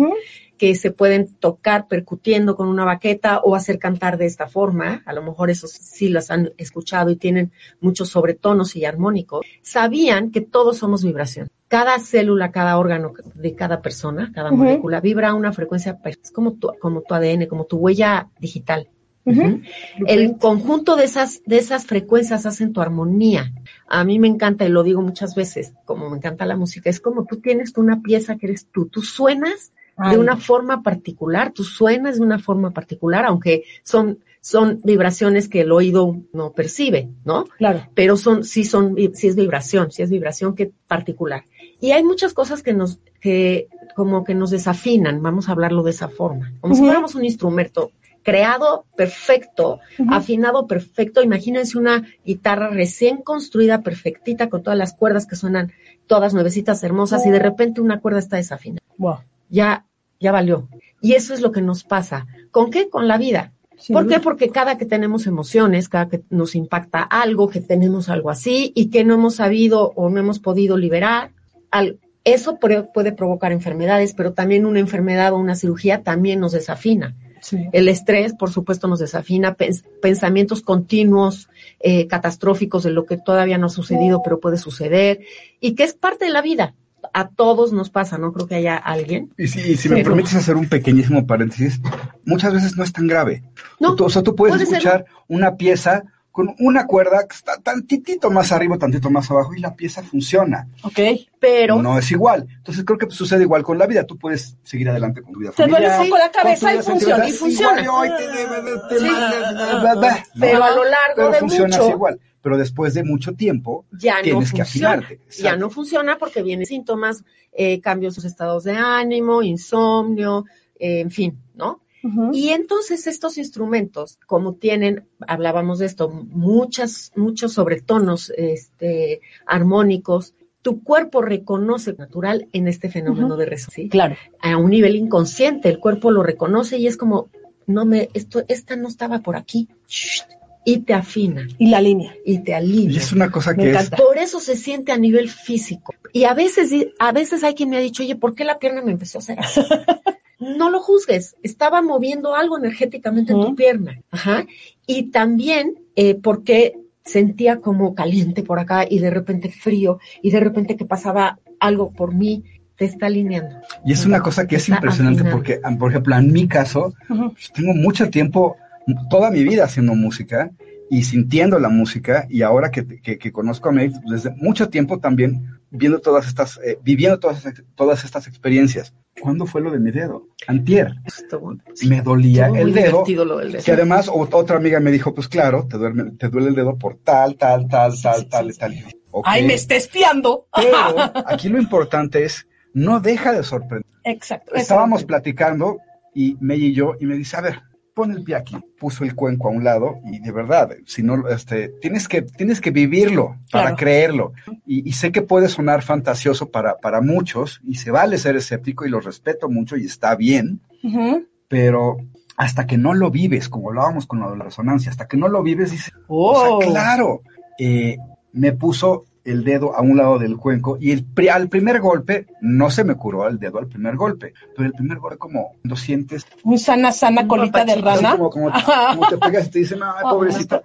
S2: que se pueden tocar percutiendo con una baqueta o hacer cantar de esta forma. A lo mejor esos sí las han escuchado y tienen muchos sobretonos y armónicos. Sabían que todos somos vibración. Cada célula, cada órgano de cada persona, cada molécula vibra a una frecuencia, es como tu, como tu ADN, como tu huella digital. El conjunto de esas, de esas frecuencias hacen tu armonía. A mí me encanta, y lo digo muchas veces, como me encanta la música, es como tú tienes una pieza que eres tú. Tú suenas
S1: Ay.
S2: de una forma particular, tú suenas de una forma particular, aunque son, son vibraciones que el oído no percibe, ¿no?
S1: Claro.
S2: Pero son, sí son, sí es vibración, sí es vibración que particular. Y hay muchas cosas que nos, que como que nos desafinan, vamos a hablarlo de esa forma, como si fuéramos un instrumento creado perfecto, afinado perfecto. Imagínense una guitarra recién construida, perfectita, con todas las cuerdas que suenan todas nuevecitas, hermosas, y de repente una cuerda está desafinada.
S1: Wow.
S2: Ya, ya valió. Y eso es lo que nos pasa. ¿Con qué? Con la vida. ¿Por qué? Porque cada que tenemos emociones, cada que nos impacta algo, que tenemos algo así y que no hemos sabido o no hemos podido liberar, al- eso puede provocar enfermedades, pero también una enfermedad o una cirugía también nos desafina.
S1: Sí.
S2: El estrés, por supuesto, nos desafina, pens- pensamientos continuos, eh, catastróficos de lo que todavía no ha sucedido, pero puede suceder, y que es parte de la vida. A todos nos pasa, no creo que haya alguien.
S3: Y si, y si me permites hacer un pequeñísimo paréntesis, muchas veces no es tan grave.
S2: No,
S3: Tú- o sea, tú puedes
S2: puede ser-
S3: escuchar una pieza con una cuerda que está tantitito más arriba, tantito más abajo y la pieza funciona.
S1: Ok.
S2: Pero
S3: No es igual. Entonces creo que sucede igual con la vida. Tú puedes seguir adelante con tu vida
S1: Te duele un poco la cabeza y funciona.
S2: Y funciona. Pero a lo largo
S3: Pero
S2: de
S3: funcionas
S2: mucho-
S3: igual. Pero después de mucho tiempo,
S2: ya no
S3: tienes que
S2: funciona.
S3: afinarte.
S2: Ya no funciona porque vienen síntomas, eh, cambios en sus estados de ánimo, insomnio, eh, en fin, ¿no? Y entonces estos instrumentos, como tienen, hablábamos de esto, muchas, muchos sobretonos este, armónicos, tu cuerpo reconoce natural en este fenómeno de resonancia. ¿sí?
S1: Claro.
S2: A un nivel inconsciente, el cuerpo lo reconoce y es como, no me, esto, esta no estaba por aquí. Shh, y te afina
S1: Y la línea.
S2: y te
S3: Y
S2: alivia.
S3: es una cosa
S1: Me
S3: que es.
S2: Por eso se siente a nivel físico. Y a veces, a veces hay quien me ha dicho, oye, ¿por qué la pierna me empezó a hacer así? No lo juzgues, estaba moviendo algo energéticamente en tu pierna. Ajá. Y también eh, porque sentía como caliente por acá y de repente frío y de repente que pasaba algo por mí, te está alineando.
S3: Y es una cosa que es impresionante porque, ah, por ejemplo, en mi caso, pues, tengo mucho tiempo, toda mi vida haciendo música y sintiendo la música y ahora que, que- que conozco a Maeve, desde mucho tiempo también viendo todas estas, eh, viviendo todas, todas estas experiencias. ¿Cuándo fue lo de mi dedo? Antier.
S2: Estuvo,
S3: Me dolía el dedo.
S2: divertido lo del dedo.
S3: Que además otra amiga me dijo, pues claro, te duele, te duele el dedo por tal, tal, tal, tal, tal, y tal. Y dije, "Ok".
S1: Ay, me está espiando.
S3: Pero aquí lo importante es, no deja de sorprender.
S1: Exacto.
S3: Estábamos platicando y May y yo, y me dice, a ver, pon el pie aquí. Puso el cuenco a un lado y de verdad, si no, este, tienes que, tienes que vivirlo para
S1: Claro.
S3: creerlo. Y, y sé que puede sonar fantasioso para, para muchos y se vale ser escéptico y lo respeto mucho y está bien, pero hasta que no lo vives, como hablábamos con la resonancia, hasta que no lo vives, dices,
S1: Oh.
S3: o sea, claro, eh, me puso el dedo a un lado del cuenco y el, pri- al primer golpe no se me curó el dedo al primer golpe, pero el primer golpe como lo sientes,
S1: Un sana, sana colita de rana.
S3: como, como, como te pegas y te dicen, ay, pobrecita,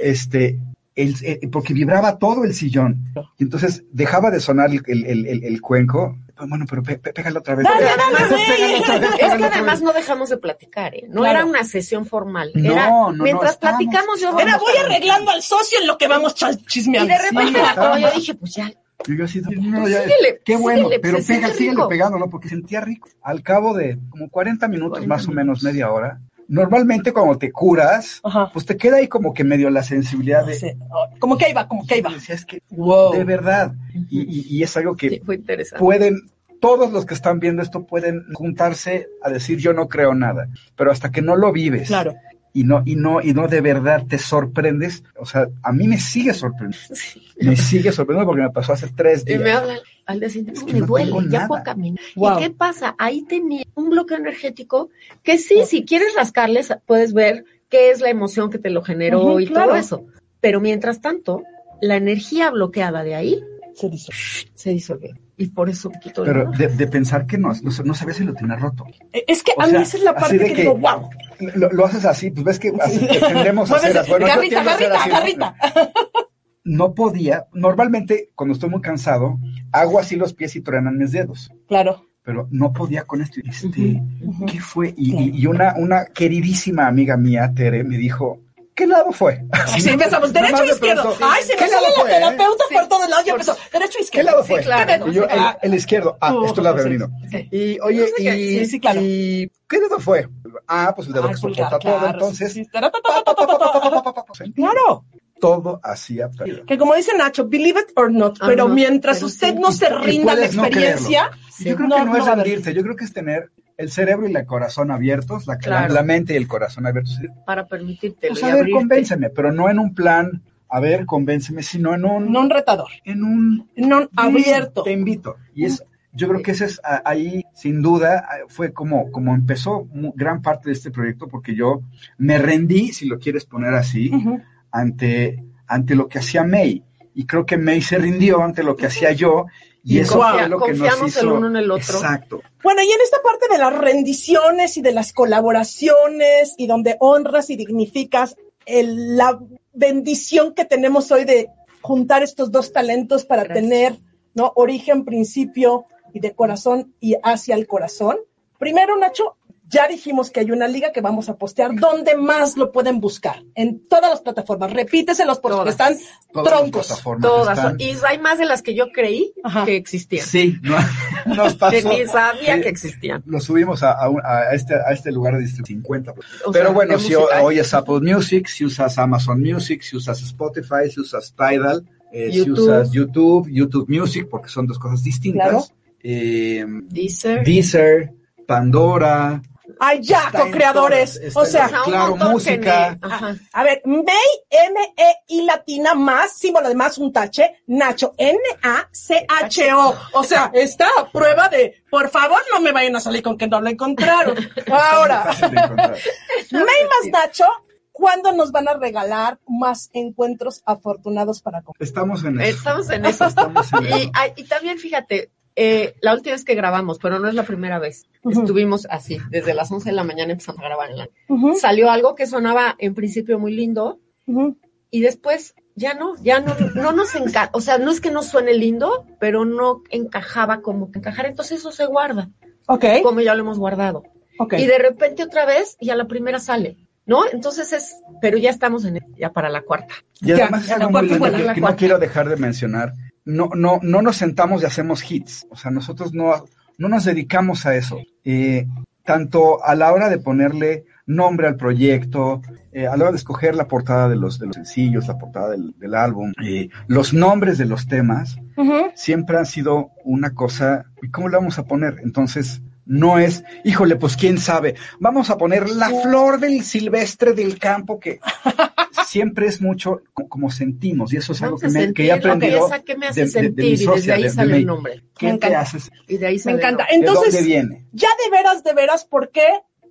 S3: este, el- eh, porque vibraba todo el sillón, y entonces dejaba de sonar el, el- el- el- el cuenco, bueno, pero pe- pe- pégalo otra vez.
S1: Dale,
S3: pégalo
S1: dale,
S3: otra vez,
S1: sí.
S3: pégalo otra vez,
S2: Es que además
S3: vez.
S2: no dejamos de platicar, ¿eh? No
S1: Claro.
S2: era una sesión formal.
S3: No,
S2: Era,
S3: no, no,
S2: mientras
S3: estábamos-
S2: platicamos, yo
S1: Era, voy arreglando al socio en lo que vamos ch-
S2: Y
S1: chismeando.
S2: de repente
S3: Sí,
S2: acordó, yo dije, pues ya,
S3: Y yo así, no,
S2: Tú
S3: ya,
S2: síguele,
S3: qué bueno,
S2: síguele,
S3: pero
S2: siente
S3: pega, síguele
S2: rico.
S3: pegando, ¿no? Porque sentía rico. Al cabo de como 40 minutos,
S2: 40
S3: más o menos media hora, normalmente cuando te curas,
S1: Ajá.
S3: pues te queda ahí como que medio la sensibilidad de...
S1: Sí. Como que iba, como que iba.
S3: Decías que,
S1: Wow.
S3: de verdad. Y, y- y es algo que
S2: Sí, fue interesante.
S3: pueden, todos los que están viendo esto pueden juntarse a decir yo no creo nada, pero hasta que no lo vives
S1: Claro.
S3: Y no, y no, y no de verdad te sorprendes, o sea, a mí me sigue sorprendiendo, me sigue sorprendiendo porque me pasó hace tres
S2: Y
S3: días.
S2: me hablan al
S3: Es
S2: "No,
S3: que
S2: me
S3: no
S2: duele, ya
S3: nada".
S2: puedo caminar.
S1: Wow.
S2: ¿Y qué pasa? Ahí tenía un bloqueo energético que sí, si quieres rascarles, puedes ver qué es la emoción que te lo generó y
S1: claro.
S2: todo eso. Pero mientras tanto, la energía bloqueada de ahí
S1: Se dice.
S2: se disolvió. Y por eso
S3: Pero de, de pensar que no, no, no sabía si lo tenía roto.
S1: Eh, Es que
S3: O
S1: a mí esa es la parte
S3: de
S1: que,
S3: que-
S1: digo, wow.
S3: Lo, lo haces así, pues ves que así que tendemos a hacer. Bueno,
S1: garrita, garrita,
S3: así, ¿no?
S1: garrita.
S3: No podía, normalmente cuando estoy muy cansado, hago así los pies y truenan mis dedos.
S1: Claro.
S3: pero no podía con esto. Este,
S1: Ujú.
S3: ¿Qué fue? Y, y- y una, una queridísima amiga mía, Tere, me dijo, ¿qué lado fue?
S1: Así empezamos, derecho izquierdo. Ay, se me
S3: ¿qué
S1: sale
S3: lado
S1: la
S3: fue, eh?
S1: terapeuta
S2: Sí.
S1: por todos lados. Ya
S2: Por-
S1: empezó, derecho o
S3: ¿Qué
S1: izquierdo.
S3: lado
S1: Sí,
S3: fue?
S1: claro.
S3: Y yo, el,
S1: Ah,
S3: el izquierdo. Ah,
S1: Uh,
S3: esto es la
S1: sí,
S3: femenino.
S2: sí.
S3: Y, oye,
S1: Sí,
S3: y,
S1: sí, sí, claro.
S3: y ¿qué dedo fue? Ah, pues el dedo
S1: Ay,
S3: que soporta todo. Entonces,
S1: Claro.
S3: Todo hacía perder.
S1: Que como dice Nacho, believe it or not,
S2: Ah,
S1: pero
S2: no,
S1: mientras
S2: pero
S1: usted
S2: sí.
S1: no se rinda a la
S3: puedes no
S1: experiencia,
S3: Yo creo
S1: No,
S3: que no, es rendirte, yo creo que es tener el cerebro y el corazón abiertos, la,
S2: Claro.
S3: la mente y el corazón abiertos.
S2: Para permitírtelo
S3: Pues a ver,
S2: abrirte.
S3: convénceme, pero no en un plan, a ver, convénceme, sino en un,
S1: no un retador,
S3: en un
S1: no abierto.
S3: Te invito. Y es, yo creo que ese es ahí, sin duda, fue como, como empezó gran parte de este proyecto, porque yo me rendí, si lo quieres poner así, ante, ante lo que hacía May. Y creo que May se rindió ante lo que hacía yo, y,
S2: Y
S3: eso
S2: confia-
S3: fue lo que nos
S2: confiamos el
S3: hizo.
S2: uno en el otro.
S3: Exacto.
S1: Bueno, y en esta parte de las rendiciones y de las colaboraciones y donde honras y dignificas el- la bendición que tenemos hoy de juntar estos dos talentos para
S2: Gracias.
S1: tener, ¿no? Origen, principio y de corazón y hacia el corazón. Primero, Nacho, ya dijimos que hay una liga que vamos a postear. ¿Dónde más lo pueden buscar? En todas las plataformas. Repíteselos porque
S2: Todas.
S1: están
S3: Todas las
S1: troncos.
S3: plataformas
S2: Todas.
S3: están-
S2: Y hay más de las que yo creí
S1: Ajá.
S2: que existían.
S3: Sí, no, nos
S2: Que
S3: pasó.
S2: ni sabía
S3: que
S2: que existían.
S3: Lo subimos a, a un- a este, a este lugar de distribución 50.
S2: O
S3: Pero
S2: sea,
S3: bueno, si
S2: música.
S3: hoy es Apple Music, si usas Amazon Music, si usas Spotify, si usas Tidal, eh, si usas YouTube, YouTube Music, porque son dos cosas distintas.
S1: Claro.
S3: Eh,
S2: Deezer.
S3: Deezer, Pandora.
S1: Ay, ya, co-creadores. O sea,
S3: claro, música.
S2: Ajá.
S1: A ver, May, M-E-I latina más, símbolo de más un tache, Nacho, N-A-C-H-O. O sea, está a prueba de, por favor, no me vayan a salir con que no lo encontraron. Ahora. May más Nacho, ¿cuándo nos van a regalar más encuentros afortunados para comer?
S3: Estamos en eso.
S2: Estamos en eso.
S3: Estamos en
S2: Y,
S3: eso.
S2: y también fíjate, eh, la última vez que grabamos, pero no es la primera vez, estuvimos así, desde las 11 de la mañana empezamos a grabar en la...
S1: Ujú,
S2: Salió algo que sonaba en principio muy lindo y después ya no, ya no, no nos encanta, o sea, no es que no suene lindo, pero no encajaba como que encajar, entonces eso se guarda,
S1: Ok,
S2: como ya lo hemos guardado.
S1: ok.
S2: Y de repente otra vez y a la primera sale, ¿no? Entonces es, pero ya estamos en ya para la cuarta.
S3: Y además es
S1: ya,
S3: algo muy lindo que, no quiero dejar de mencionar. No, no, no nos sentamos y hacemos hits. O sea, nosotros no, no nos dedicamos a eso. Eh, tanto a la hora de ponerle nombre al proyecto, eh, a la hora de escoger la portada de los, de los sencillos, la portada del, del álbum, eh, los nombres de los temas, siempre han sido una cosa, ¿y cómo le vamos a poner? Entonces, no es, híjole, pues quién sabe, vamos a poner la flor del silvestre del campo que siempre es mucho co- como sentimos y eso es algo que, me, que he aprendido.
S2: que me hace
S3: de- de- de
S2: sentir
S3: mi
S2: y desde ahí
S3: de- de
S2: sale el nombre.
S3: ¿Qué
S1: Me
S3: te
S1: encanta.
S3: haces?
S2: Y de ahí
S1: Me
S2: sale el
S1: encanta.
S2: nombre.
S3: ¿De
S1: Entonces,
S3: dónde viene?
S1: ya de veras, de veras, ¿por qué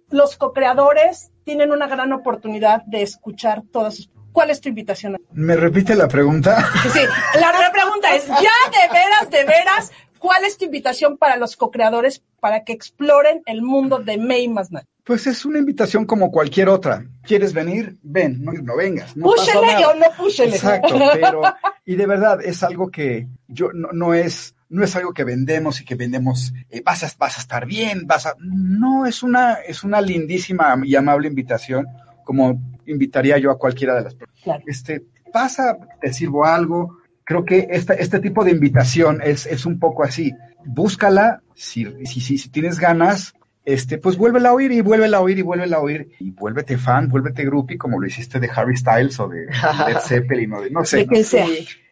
S1: los co-creadores tienen una gran oportunidad de escuchar todas sus... ¿Cuál es tu invitación?
S3: ¿Me repite la pregunta?
S1: Sí, la, la pregunta es, ya de veras, de veras, ¿cuál es tu invitación para los co-creadores para que exploren el mundo de May más Nacho?
S3: Pues es una invitación como cualquier otra. ¿Quieres venir? Ven, no, no vengas. No
S1: o no púchele.
S3: Exacto, pero y de verdad es algo que yo no, no es no es algo que vendemos y que vendemos eh, vas a vas a estar bien, vas a no es una es una lindísima y amable invitación como invitaría yo a cualquiera de las personas.
S1: Claro.
S3: Este pasa, te sirvo algo. Creo que esta, este tipo de invitación es, es un poco así. Búscala, si, si, si, si tienes ganas, este, pues vuélvela a oír y vuélvela a oír y vuélvela a oír y vuélvete fan, vuélvete groupie como lo hiciste de Harry Styles o de Led Zeppelin o de no sé.
S1: De
S3: ¿no?
S1: quien sea.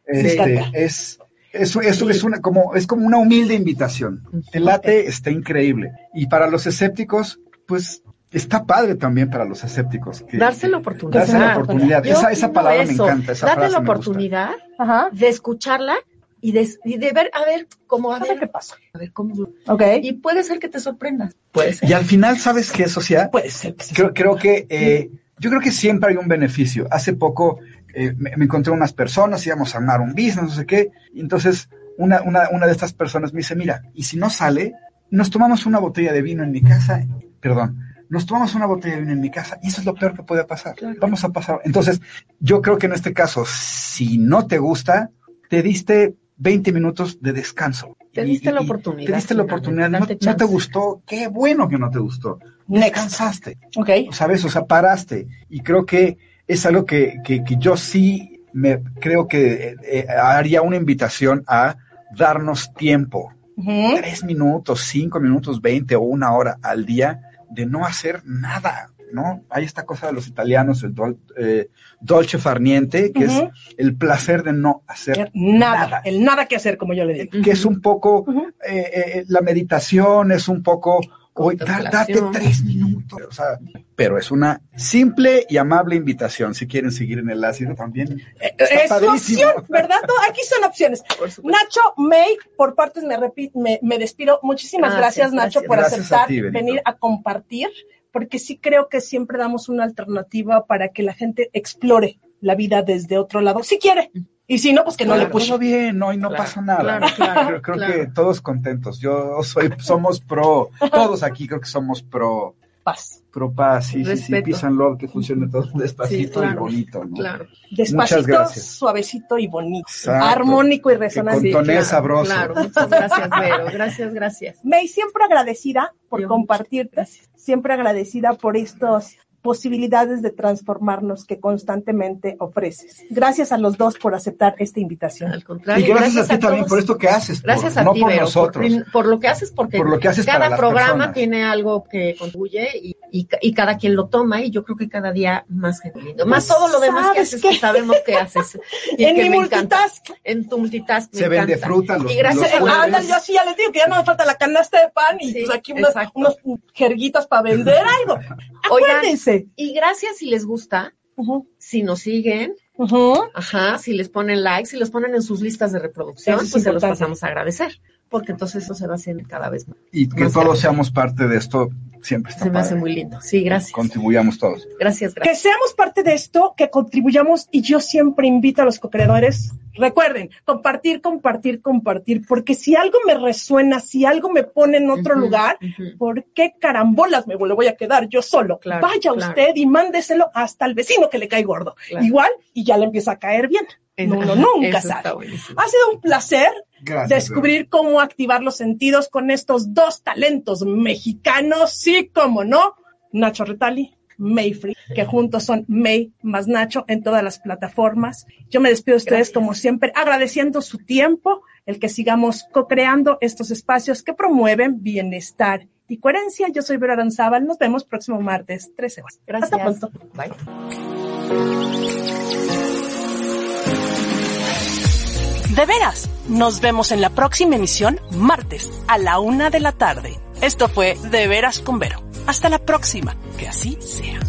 S3: Este, es, eso, eso es una, como, es como una humilde invitación. El late está increíble. Y para los escépticos, pues, está padre también para los escépticos. que-
S2: Darse la oportunidad.
S3: Darse la oportunidad. Esa, esa palabra
S2: eso,
S3: me encanta. Esa
S2: Date
S3: frase
S2: la
S3: me gusta.
S2: oportunidad de escucharla y de, y de ver, a ver, cómo, a
S1: A ver qué pasa.
S2: a ver cómo.
S1: Ok.
S2: Y puede ser que te sorprendas. Puede ser.
S3: Y al final, ¿sabes qué, Socia?
S1: Puede ser que.
S3: Creo, creo que, eh, yo creo que siempre hay un beneficio. Hace poco eh, me, me encontré unas personas, íbamos a armar un business, no sé qué, y entonces una, una, una de estas personas me dice, mira, y si no sale, nos tomamos una botella de vino en mi casa, perdón, nos tomamos una botella de vino en mi casa, y eso es lo peor que puede pasar. Vamos a pasar. Entonces, yo creo que en este caso, si no te gusta, te diste 20 minutos de descanso.
S2: Te
S3: Y-
S2: diste la oportunidad,
S3: Te diste la oportunidad. No, te gustó. Qué bueno que no te gustó.
S1: Next.
S3: Descansaste.
S1: Ok.
S3: ¿sabes? O sea, paraste. Y creo que es algo que, que, que yo sí me creo que eh, eh, haría una invitación a darnos tiempo. Tres minutos, cinco minutos, veinte o una hora al día de no hacer nada, ¿no? Hay esta cosa de los italianos, el dol- eh, dolce farniente, que es el placer de no hacer
S1: Nada,
S3: nada.
S1: el nada que hacer, como yo le digo.
S3: que es un poco eh, eh, la meditación, es un poco oye, da- date tres minutos. O sea, pero es una simple y amable invitación. Si quieren seguir en el ácido también. Está
S1: Es su
S3: padrísimo.
S1: opción, ¿verdad? No, Aquí son opciones. Nacho, May, por partes me, me, me despido. Muchísimas
S2: Gracias,
S1: gracias, Nacho,
S2: gracias.
S1: por
S3: Gracias a
S1: aceptar
S3: ti,
S1: venir a compartir, porque sí creo que siempre damos una alternativa para que la gente explore la vida desde otro lado, si quiere. Y si no, pues que no le
S3: Claro,
S1: puso.
S3: todo bien, no, y no
S2: Claro,
S3: pasa nada.
S2: claro, claro,
S3: creo creo
S2: claro.
S3: que todos contentos. Yo soy, somos pro, todos aquí creo que somos pro,
S1: Paz.
S3: pro paz, sí, sí, sí, peace and love, que funcione todo despacito
S2: Sí, claro,
S3: y bonito, ¿no?
S2: Claro.
S1: Despacito,
S3: gracias.
S1: suavecito y bonito.
S3: Exacto.
S1: Armónico y resonante.
S3: con toné
S2: claro,
S3: sabroso.
S2: Claro, muchas gracias, Vero. Gracias, gracias.
S1: May, siempre agradecida por
S2: Yo
S1: compartirte,
S2: Gracias.
S1: siempre agradecida por estas posibilidades de transformarnos que constantemente ofreces. Gracias a los dos por aceptar esta invitación.
S2: Al contrario.
S3: Y gracias, a ti también por esto que haces.
S2: Gracias
S3: por-
S2: a
S3: no
S2: ti,
S3: por
S2: Vero,
S3: nosotros.
S2: Por, por lo que haces, porque
S3: Por lo que haces
S2: cada programa
S3: personas.
S2: tiene algo que contribuye y, y, ca- y cada quien lo toma y yo creo que cada día más gente. Más todo lo demás que
S1: ¿Sabes
S2: haces
S1: qué?
S2: que sabemos que haces. Y
S1: En
S2: que
S1: mi
S2: me encanta.
S1: multitask.
S2: En tu multitask. me
S3: Se vende
S2: encanta.
S3: fruta los-
S2: Y gracias
S3: los
S1: Ah, ándale, yo sí ya les digo que ya no me falta la canasta de pan y
S2: Sí,
S1: pues aquí unos,
S2: exacto.
S1: unos jerguitas para vender algo.
S2: Oigan,
S1: Acuérdense.
S2: Y gracias si les gusta,
S1: Ujú,
S2: si nos siguen,
S1: ujú.
S2: ajá, si les ponen like, si los ponen en sus listas de reproducción,
S1: Eso
S2: pues se los pasamos a agradecer, porque entonces eso se va haciendo cada vez más.
S3: Y que
S2: Más
S3: todos
S2: grande.
S3: seamos parte de esto, siempre está
S2: Se me hace muy lindo. Sí, gracias.
S3: Contribuyamos todos.
S2: Gracias,
S1: Que
S2: gracias.
S1: seamos parte de esto, que contribuyamos y yo siempre invito a los co-creadores. Recuerden, compartir, compartir, compartir, porque si algo me resuena, si algo me pone en otro lugar. ¿por qué carambolas me lo voy a quedar yo solo?
S2: Claro,
S1: Vaya
S2: claro.
S1: usted y mándeselo hasta al vecino que le cae gordo.
S2: Claro.
S1: Igual, y ya le empieza a caer bien.
S2: Es-
S1: Uno nunca sabe. Ha sido un placer
S3: Gracias.
S1: descubrir cómo activar los sentidos con estos dos talentos mexicanos, sí, como no, Nacho Retali, Mayfree, que juntos son May más Nacho en todas las plataformas. Yo me despido de ustedes
S2: Gracias.
S1: como siempre, agradeciendo su tiempo, el que sigamos co-creando estos espacios que promueven bienestar y coherencia. Yo soy Vera Aranzábal, nos vemos próximo martes, 13 horas.
S2: Gracias.
S1: Hasta pronto.
S2: Bye.
S4: De veras, nos vemos en la próxima emisión, martes, a la una de la tarde. Esto fue De veras con Vero. Hasta la próxima. Que así sea.